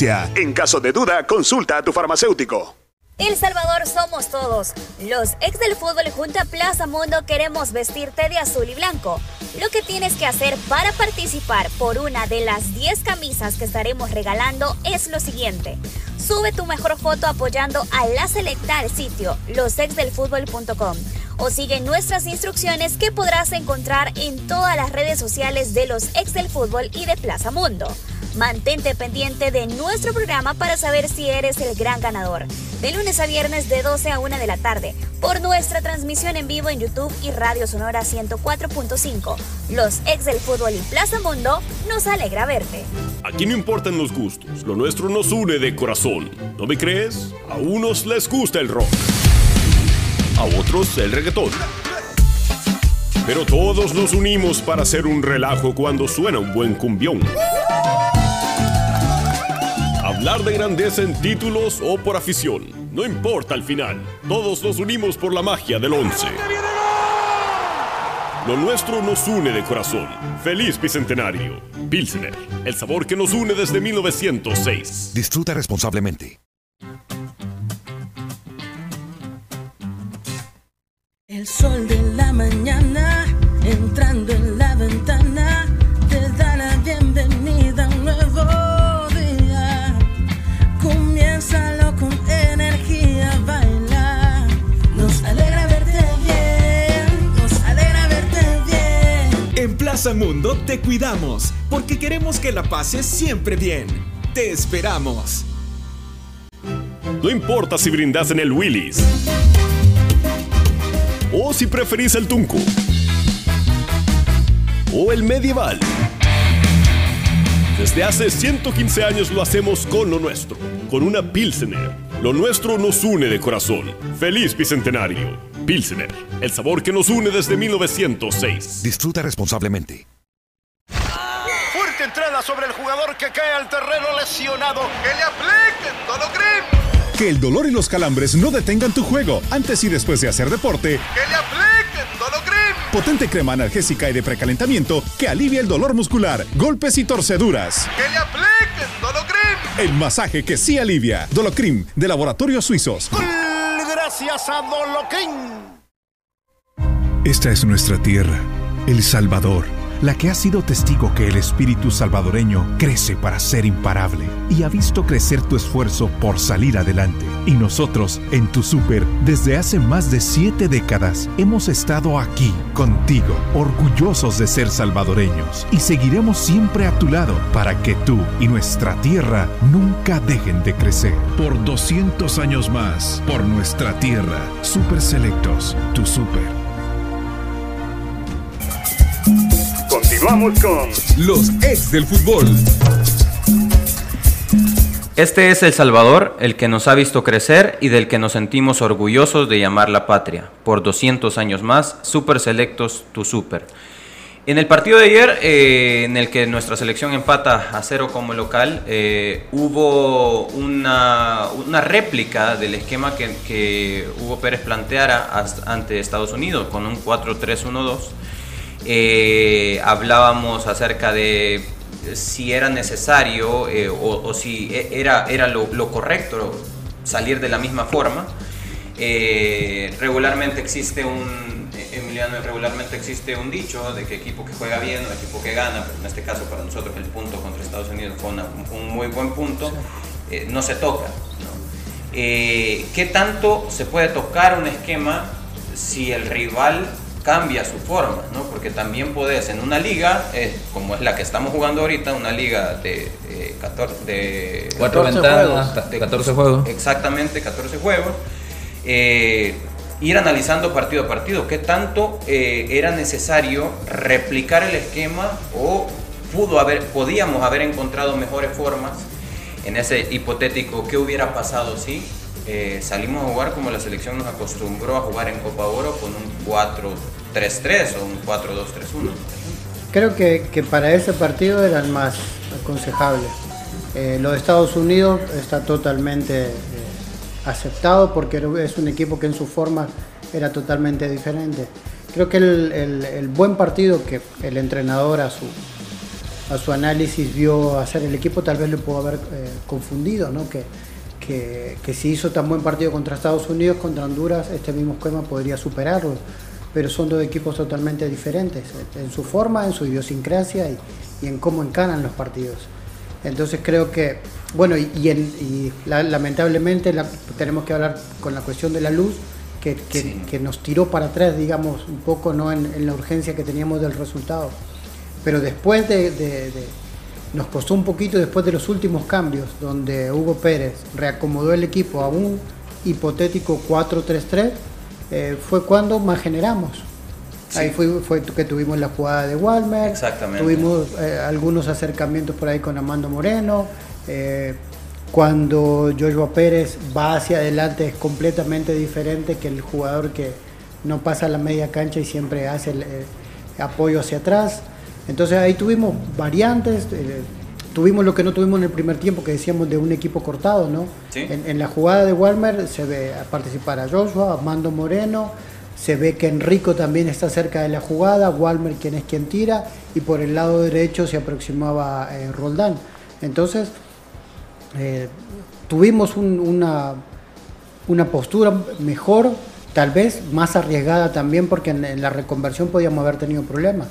En caso de duda, consulta a tu farmacéutico. El Salvador somos todos. Los ex del fútbol junto a Plaza Mundo queremos vestirte de azul y blanco. Lo que tienes que hacer para participar por una de las 10 camisas que estaremos regalando es lo siguiente. Sube tu mejor foto apoyando a la selecta al sitio losexdelfutbol.com o sigue nuestras instrucciones que podrás encontrar en todas las redes sociales de los ex del fútbol y de Plaza Mundo. Mantente pendiente de nuestro programa para saber si eres el gran ganador. De lunes a viernes de 12 a 1 de la tarde, por nuestra transmisión en vivo en YouTube y Radio Sonora 104.5. Los ex del fútbol y Plaza Mundo nos alegra verte. Aquí no importan los gustos, lo nuestro nos une de corazón. ¿No me crees? A unos les gusta el rock, a otros el reggaetón. Pero todos nos unimos para hacer un relajo cuando suena un buen cumbión hablar de grandeza en títulos o por afición. No importa al final, todos nos unimos por la magia del once. Lo nuestro nos une de corazón. Feliz Bicentenario. Pilsener, el sabor que nos une desde 1906. Disfruta responsablemente. El sol de la mañana entrando en Plaza Mundo te cuidamos porque queremos que la pases siempre bien. Te esperamos. No importa si brindas en el Willis o si preferís el Tunco. o el medieval. Desde hace 115 años lo hacemos con lo nuestro, con una Pilsener. Lo nuestro nos une de corazón. ¡Feliz Bicentenario! Pilsener, el sabor que nos une desde 1906. Disfruta responsablemente. Fuerte entrada sobre el jugador que cae al terreno lesionado. ¡Que le apliquen Dolocrim! Que el dolor y los calambres no detengan tu juego antes y después de hacer deporte. ¡Que le apliquen Dolocrim! Potente crema analgésica y de precalentamiento que alivia el dolor muscular, golpes y torceduras. ¡Que le apliquen Dolocrim! El masaje que sí alivia. Dolocrim, de Laboratorios Suizos. Gracias a Dolocrim. Esta es nuestra tierra, El Salvador la que ha sido testigo que el espíritu salvadoreño crece para ser imparable y ha visto crecer tu esfuerzo por salir adelante. Y nosotros, en tu super, desde hace más de siete décadas, hemos estado aquí, contigo, orgullosos de ser salvadoreños y seguiremos siempre a tu lado para que tú y nuestra tierra nunca dejen de crecer. Por 200 años más, por nuestra tierra, Super Selectos, tu super. Continuamos con los ex del fútbol. Este es El Salvador, el que nos ha visto crecer y del que nos sentimos orgullosos de llamar la patria. Por 200 años más, Super Selectos, tu super. En el partido de ayer, eh, en el que nuestra selección empata a cero como local, eh, hubo una, una, réplica del esquema que, que Hugo Pérez planteara ante Estados Unidos con un 4-3-1-2 eh, hablábamos acerca de si era necesario eh, o, si e, era, era lo, correcto salir de la misma forma. Eh, regularmente existe un, Emiliano, regularmente existe un dicho de que equipo que juega bien o equipo que gana, pero en este caso para nosotros el punto contra Estados Unidos fue un muy buen punto, no se toca. ¿Qué tanto se puede tocar un esquema si el rival cambia su forma, ¿no? Porque también puedes en una liga, eh, como es la que estamos jugando ahorita, una liga de, 14, de 14 juegos, 14 juegos. Exactamente, 14 juegos. Eh, ir analizando partido a partido, qué tanto eh, era necesario replicar el esquema o pudo haber, podíamos haber encontrado mejores formas en ese hipotético qué hubiera pasado si salimos a jugar como la selección nos acostumbró a jugar en Copa Oro con un 4 3-3 o un 4-2-3-1. Creo que, que, para ese partido era el más aconsejable. Eh, lo de Estados Unidos está totalmente eh, aceptado porque es un equipo que en su forma era totalmente diferente. Creo que el, el, buen partido que el entrenador a su, a su análisis vio hacer el equipo tal vez le pudo haber eh, confundido, ¿no? que, que, que si hizo tan buen partido contra Estados Unidos, contra Honduras, este mismo esquema podría superarlo pero son dos equipos totalmente diferentes en su forma, en su idiosincrasia y, en cómo encaran los partidos. Entonces creo que, bueno, y, lamentablemente tenemos que hablar con la cuestión de la luz, que, que, nos tiró para atrás, digamos, un poco ¿no? En, la urgencia que teníamos del resultado. Pero después de, nos costó un poquito después de los últimos cambios, donde Hugo Pérez reacomodó el equipo a un hipotético 4-3-3 eh, fue cuando más generamos. Ahí fue, fue, que tuvimos la jugada de Walmer, tuvimos eh, algunos acercamientos por ahí con Amando Moreno. Eh, cuando Joshua Pérez va hacia adelante es completamente diferente que el jugador que no pasa la media cancha y siempre hace el, apoyo hacia atrás. Entonces ahí tuvimos variantes, tuvimos lo que no tuvimos en el primer tiempo, que decíamos de un equipo cortado, ¿no? En, la jugada de Walmer se ve participar a Joshua, a Mando Moreno, se ve que Enrico también está cerca de la jugada, Walmer quien es quien tira, y por el lado derecho se aproximaba eh, Roldán. Entonces, eh, tuvimos una, una postura mejor, tal vez más arriesgada también, porque en, la reconversión podíamos haber tenido problemas,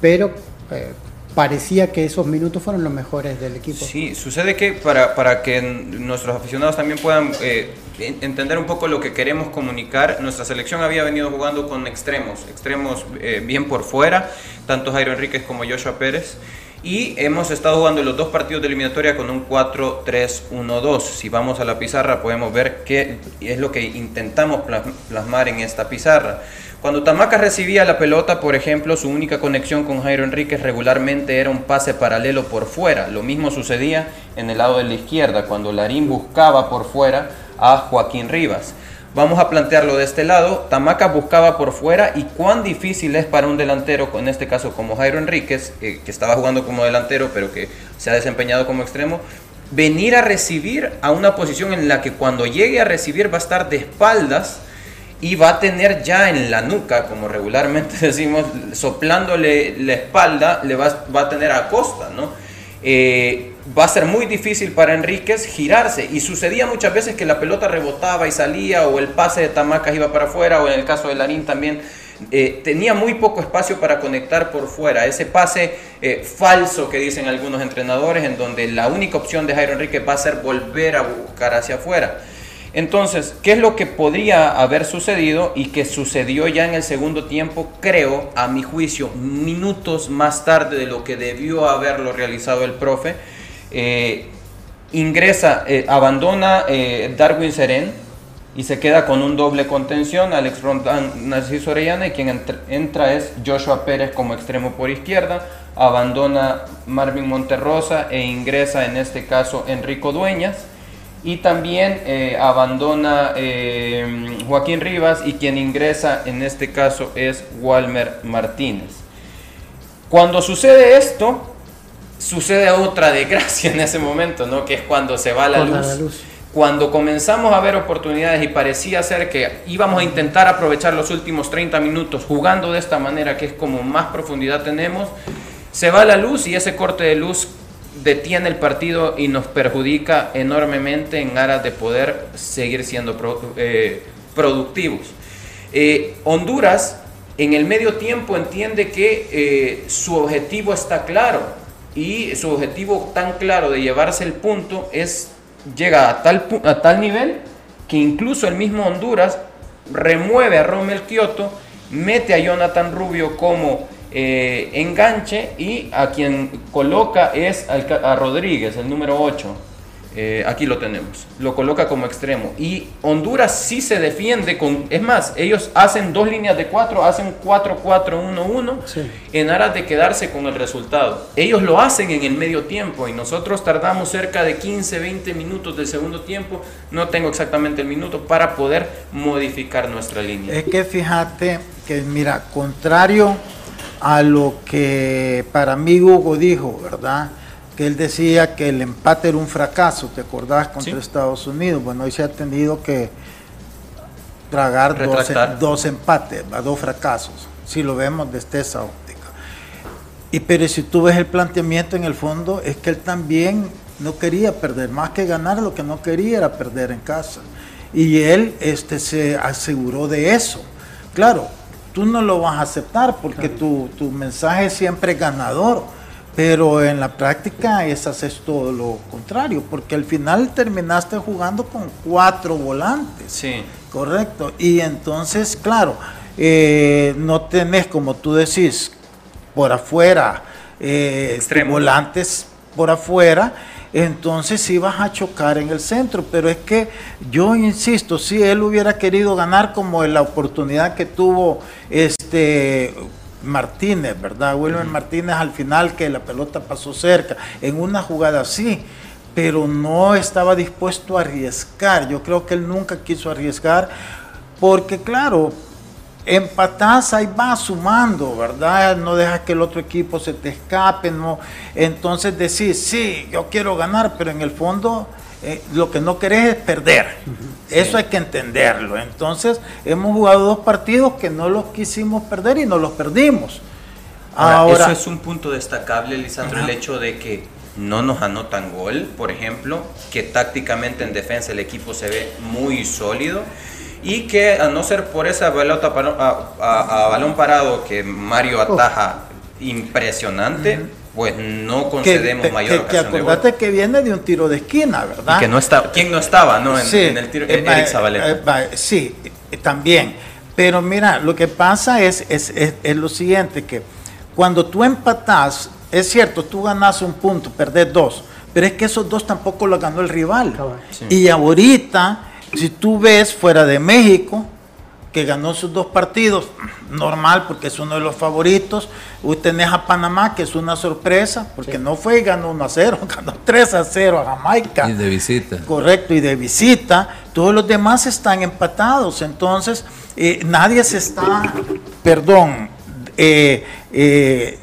pero eh, parecía que esos minutos fueron los mejores del equipo. Sí, sucede que para, para que nuestros aficionados también puedan eh, entender un poco lo que queremos comunicar, nuestra selección había venido jugando con extremos, extremos eh, bien por fuera, tanto Jairo Enríquez como Joshua Pérez. y hemos estado jugando los dos partidos de eliminatoria con un 4-3-1-2. Si vamos a la pizarra podemos ver qué es lo que intentamos plasmar en esta pizarra. Cuando Tamaca recibía la pelota, por ejemplo, su única conexión con Jairo Enríquez regularmente era un pase paralelo por fuera. Lo mismo sucedía en el lado de la izquierda, cuando Larín buscaba por fuera a Joaquín Rivas. Vamos a plantearlo de este lado. Tamaca buscaba por fuera y cuán difícil es para un delantero, en este caso como Jairo Enríquez, eh, que estaba jugando como delantero pero que se ha desempeñado como extremo, venir a recibir a una posición en la que cuando llegue a recibir va a estar de espaldas y va a tener ya en la nuca, como regularmente decimos, soplándole la espalda, le va, va a tener a costa, ¿no? Eh, va a ser muy difícil para Enríquez girarse. Y sucedía muchas veces que la pelota rebotaba y salía, o el pase de Tamacas iba para afuera, o en el caso de Larín también. Eh, tenía muy poco espacio para conectar por fuera. Ese pase eh, falso que dicen algunos entrenadores, en donde la única opción de Jairo Enríquez va a ser volver a buscar hacia afuera. Entonces, ¿qué es lo que podría haber sucedido y que sucedió ya en el segundo tiempo? Creo, a mi juicio, minutos más tarde de lo que debió haberlo realizado el profe. Eh, ingresa, eh, abandona eh, Darwin Seren y se queda con un doble contención, Alex Rondan, Narciso Orellana, y quien entra es Joshua Pérez como extremo por izquierda, abandona Marvin Monterrosa e ingresa en este caso Enrico Dueñas y también eh, abandona eh, Joaquín Rivas y quien ingresa en este caso es Walmer Martínez. Cuando sucede esto, sucede otra desgracia en ese momento, ¿no? que es cuando se va la luz. Cuando comenzamos a ver oportunidades y parecía ser que íbamos a intentar aprovechar los últimos 30 minutos jugando de esta manera, que es como más profundidad tenemos, se va la luz y ese corte de luz detiene el partido y nos perjudica enormemente en aras de poder seguir siendo eh, productivos. Eh, Honduras en el medio tiempo entiende que eh, su objetivo está claro y su objetivo tan claro de llevarse el punto es llega a tal, a tal nivel que incluso el mismo Honduras remueve a Rommel Kioto, mete a Jonathan Rubio como eh, enganche y a quien coloca es a Rodríguez, el número 8. Eh, aquí lo tenemos. Lo coloca como extremo. Y Honduras sí se defiende con... Es más, ellos hacen dos líneas de cuatro, hacen 4-4-1-1 en aras de quedarse con el resultado. Ellos lo hacen en el medio tiempo y nosotros tardamos cerca de 15-20 minutos del segundo tiempo, no tengo exactamente el minuto, para poder modificar nuestra línea. Es que fíjate que, mira, contrario a lo que para mí Hugo dijo, ¿verdad? Que él decía que el empate era un fracaso, ¿te acordás? Contra Estados Unidos. Bueno, hoy se ha tenido que tragar dos, empates, dos fracasos, si lo vemos desde esa óptica. Y pero si tú ves el planteamiento en el fondo, es que él también no quería perder, más que ganar, lo que no quería era perder en casa. Y él este, se aseguró de eso. Claro, tú no lo vas a aceptar porque tu, mensaje es siempre ganador, pero en la práctica es todo lo contrario, porque al final terminaste jugando con cuatro volantes. Sí. Correcto. Y entonces, claro, eh, no tenés, como tú decís, por afuera, eh, volantes por afuera entonces sí vas a chocar en el centro. Pero es que yo insisto, si él hubiera querido ganar como en la oportunidad que tuvo este Martínez, ¿verdad? Wilmer Martínez al final que la pelota pasó cerca, en una jugada así, pero no estaba dispuesto a arriesgar. Yo creo que él nunca quiso arriesgar porque claro, empatás, ahí va sumando, ¿verdad? No dejas que el otro equipo se te escape, ¿no? Entonces decís, sí, yo quiero ganar, pero en el fondo eh, lo que no querés es perder. Eso hay que entenderlo. Entonces, hemos jugado dos partidos que no los quisimos perder y no los perdimos. Ahora, eso es un punto destacable, Lisandro, el hecho de que no nos anotan gol, por ejemplo, que tácticamente en defensa el equipo se ve muy sólido y que a no ser por esa pelota a, balón parado que Mario ataja impresionante, pues no concedemos mayor que, acordate que viene de un tiro de esquina, ¿verdad? que no está, ¿quién no estaba, no? En, el tiro, eh, Eric Zabaleta. Eh, sí, también. Pero mira, lo que pasa es, es, es, lo siguiente, que cuando tú empatás, es cierto, tú ganas un punto, perdés dos, pero es que esos dos tampoco los ganó el rival. Y ahorita, si tú ves fuera de México, que ganó sus dos partidos, normal porque es uno de los favoritos. Usted tenés a Panamá, que es una sorpresa, porque no fue y ganó 1 a 0, ganó 3 a 0 a Jamaica. Y de visita. Correcto, y de visita. Todos los demás están empatados, entonces eh, nadie se está, perdón, eh, eh,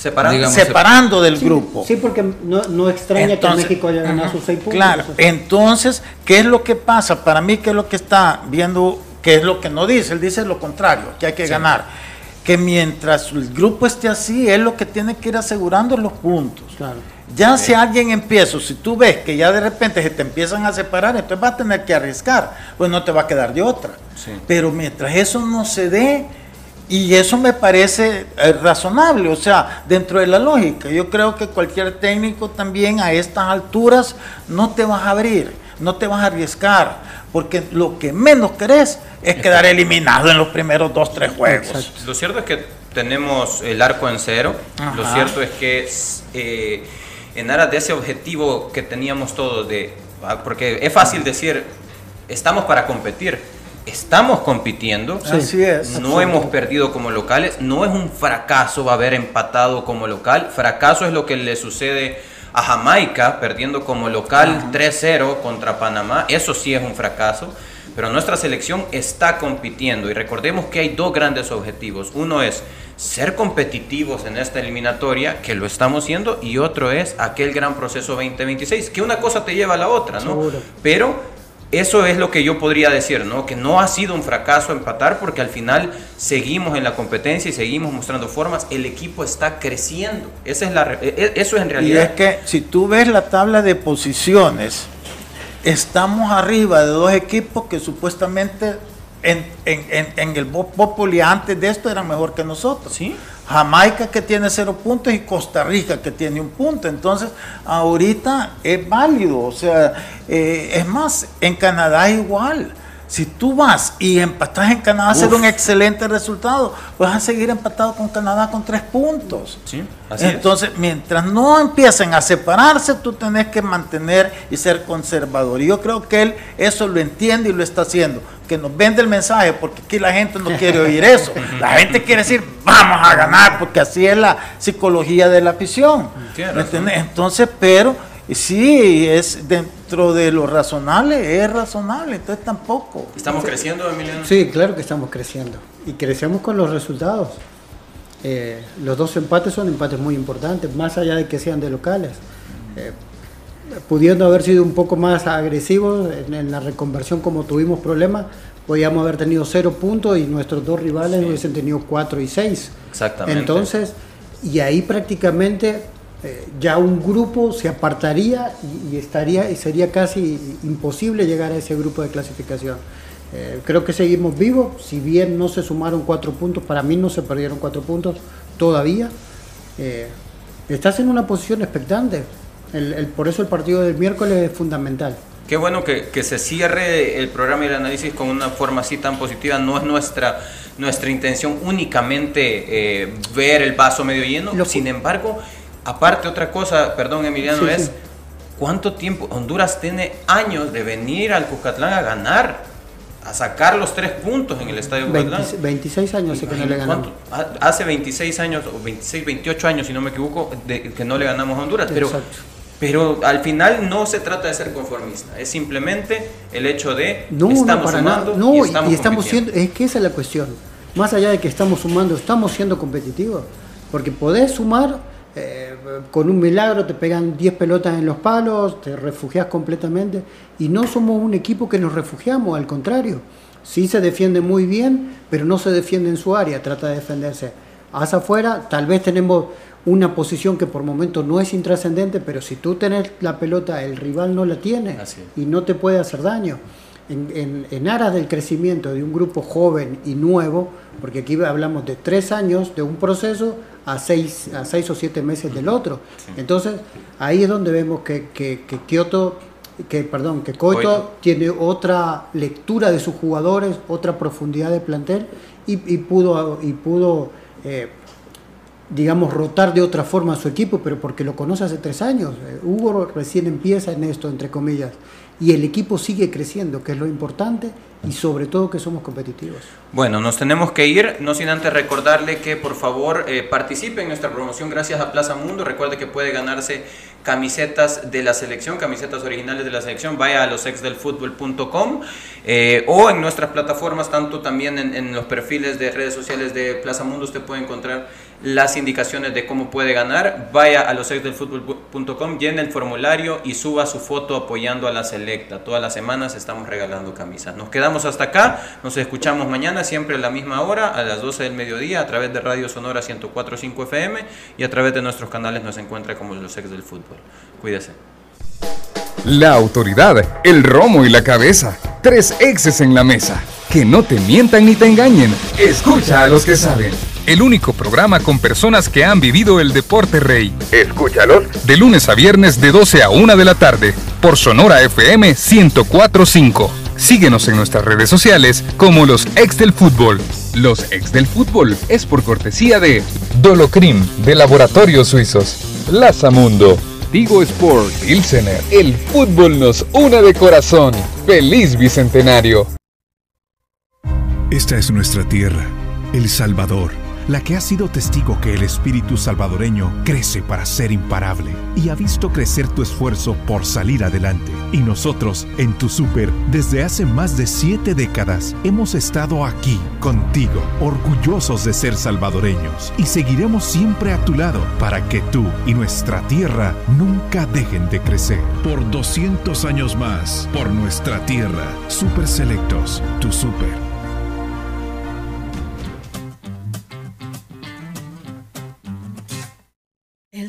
separando, del grupo. Sí, porque no, extraña que México haya ganado sus seis puntos. Claro, entonces, ¿qué es lo que pasa? Para mí, ¿qué es lo que está viendo que es lo que no dice, él dice lo contrario, que hay que ganar. Que mientras el grupo esté así, es lo que tiene que ir asegurando los puntos. Ya si alguien empieza, si tú ves que ya de repente se te empiezan a separar, entonces va a tener que arriesgar, pues no te va a quedar de otra. Pero mientras eso no se dé, y eso me parece eh, razonable, o sea, dentro de la lógica, yo creo que cualquier técnico también a estas alturas no te vas a abrir, no te vas a arriesgar, porque lo que menos querés es quedar eliminado en los primeros dos, tres juegos. Lo cierto es que tenemos el arco en cero, lo cierto es que eh, en aras de ese objetivo que teníamos todos, de, ah, porque es fácil decir, estamos para competir, estamos compitiendo. Así es. No hemos perdido como locales. No es un fracaso haber empatado como local. Fracaso es lo que le sucede a Jamaica perdiendo como local 3-0 contra Panamá. Eso sí es un fracaso. Pero nuestra selección está compitiendo y recordemos que hay dos grandes objetivos. Uno es ser competitivos en esta eliminatoria, que lo estamos siendo, y otro es aquel gran proceso 2026, que una cosa te lleva a la otra, ¿no? Pero eso es lo que yo podría decir, ¿no? Que no ha sido un fracaso empatar porque al final seguimos en la competencia y seguimos mostrando formas. El equipo está creciendo. Esa es la, e, e, eso es en realidad. Y es que si tú ves la tabla de posiciones, estamos arriba de dos equipos que supuestamente en, en, el Populi antes de esto eran mejor que nosotros. ¿Sí? Jamaica que tiene cero puntos y Costa Rica que tiene un punto. Entonces, ahorita es válido. O sea, eh, es más, en Canadá igual. Si tú vas y empatas en Canadá, a ser un excelente resultado. Vas a seguir empatado con Canadá con tres puntos. Sí, Entonces, mientras no empiecen a separarse, tú tenés que mantener y ser conservador. Y yo creo que él eso lo entiende y lo está haciendo. Que nos vende el mensaje, porque aquí la gente no quiere oír eso. La gente quiere decir, vamos a ganar, porque así es la psicología de la afición. Entonces, pero sí, es dentro de lo razonable, es razonable, entonces tampoco. ¿Estamos creciendo, Emiliano? Sí, claro que estamos creciendo. Y crecemos con los resultados. Eh, los dos empates son empates muy importantes, más allá de que sean de locales. Eh, pudiendo haber sido un poco más agresivos en, la reconversión como tuvimos problemas, podíamos haber tenido cero puntos y nuestros dos rivales hubiesen tenido cuatro y seis. Exactamente. Entonces, y ahí prácticamente eh, ya un grupo se apartaría y, estaría y sería casi imposible llegar a ese grupo de clasificación. Eh, creo que seguimos vivos, si bien no se sumaron cuatro puntos, para mí no se perdieron cuatro puntos todavía. Eh, estás en una posición expectante, el, por eso el partido del miércoles es fundamental. Qué bueno que, que, se cierre el programa y el análisis con una forma así tan positiva. No es nuestra, nuestra intención únicamente ver el vaso medio lleno. Sin embargo, Aparte, otra cosa, perdón Emiliano, es cuánto tiempo Honduras tiene años de venir al Cucatlán a ganar, a sacar los tres puntos en el Estadio Cucatlán. 26 años que no le ganamos. Hace 26 años, o 26, 28 años, si no me equivoco, de, que no le ganamos a Honduras. Pero, pero al final no se trata de ser conformista, es simplemente el hecho de no, estamos sumando no, y estamos, y estamos siendo, es que esa es la cuestión. Más allá de que estamos sumando, estamos siendo competitivos. Porque podés sumar eh, con un milagro te pegan 10 pelotas en los palos, te refugias completamente y no somos un equipo que nos refugiamos, al contrario. Sí se defiende muy bien, pero no se defiende en su área, trata de defenderse. Hacia afuera, tal vez tenemos una posición que por momento no es intrascendente, pero si tú tenés la pelota, el rival no la tiene y no te puede hacer daño. En, en, aras del crecimiento de un grupo joven y nuevo, porque aquí hablamos de tres años de un proceso, a seis, a seis o siete meses del otro. Entonces, ahí es donde vemos que, que, que Kioto, que, perdón, que Coito, tiene otra lectura de sus jugadores, otra profundidad de plantel y, pudo, y pudo eh, digamos, rotar de otra forma a su equipo, pero porque lo conoce hace tres años. Eh, Hugo recién empieza en esto, entre comillas, y el equipo sigue creciendo, que es lo importante, y sobre todo que somos competitivos. Bueno, nos tenemos que ir, no sin antes recordarle que por favor eh, participe en nuestra promoción gracias a Plaza Mundo. Recuerde que puede ganarse camisetas de la selección, camisetas originales de la selección, vaya a losexdelfutbol.com eh, o en nuestras plataformas, tanto también en, en, los perfiles de redes sociales de Plaza Mundo, usted puede encontrar las indicaciones de cómo puede ganar. Vaya a losexdelfutbol.com, llene el formulario y suba su foto apoyando a la selecta. Todas las semanas estamos regalando camisas. Nos quedamos hasta acá, nos escuchamos mañana, siempre a la misma hora, a las 12 del mediodía, a través de Radio Sonora 104.5 FM y a través de nuestros canales nos encuentra como Los Ex del Fútbol. Cuídese. La autoridad, el romo y la cabeza. Tres exes en la mesa. Que no te mientan ni te engañen. Escucha a los que saben. El único programa con personas que han vivido el deporte rey. Escúchalos. De lunes a viernes de 12 a 1 de la tarde. Por Sonora FM 1045. Síguenos en nuestras redes sociales como los ex del fútbol. Los ex del fútbol es por cortesía de Dolocrim de Laboratorios Suizos. Lazamundo. Tigo Sport, Ilsener. El fútbol nos une de corazón. ¡Feliz Bicentenario! Esta es nuestra tierra, El Salvador, la que ha sido testigo que el espíritu salvadoreño crece para ser imparable y ha visto crecer tu esfuerzo por salir adelante. Y nosotros, en tu super, desde hace más de siete décadas, hemos estado aquí, contigo, orgullosos de ser salvadoreños y seguiremos siempre a tu lado para que tú y nuestra tierra nunca dejen de crecer. Por 200 años más, por nuestra tierra, Super Selectos, tu super.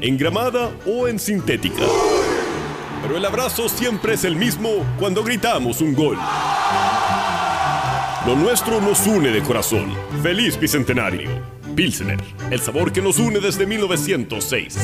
en gramada o en sintética. Pero el abrazo siempre es el mismo cuando gritamos un gol. Lo nuestro nos une de corazón. Feliz Bicentenario. Pilsener, el sabor que nos une desde 1906.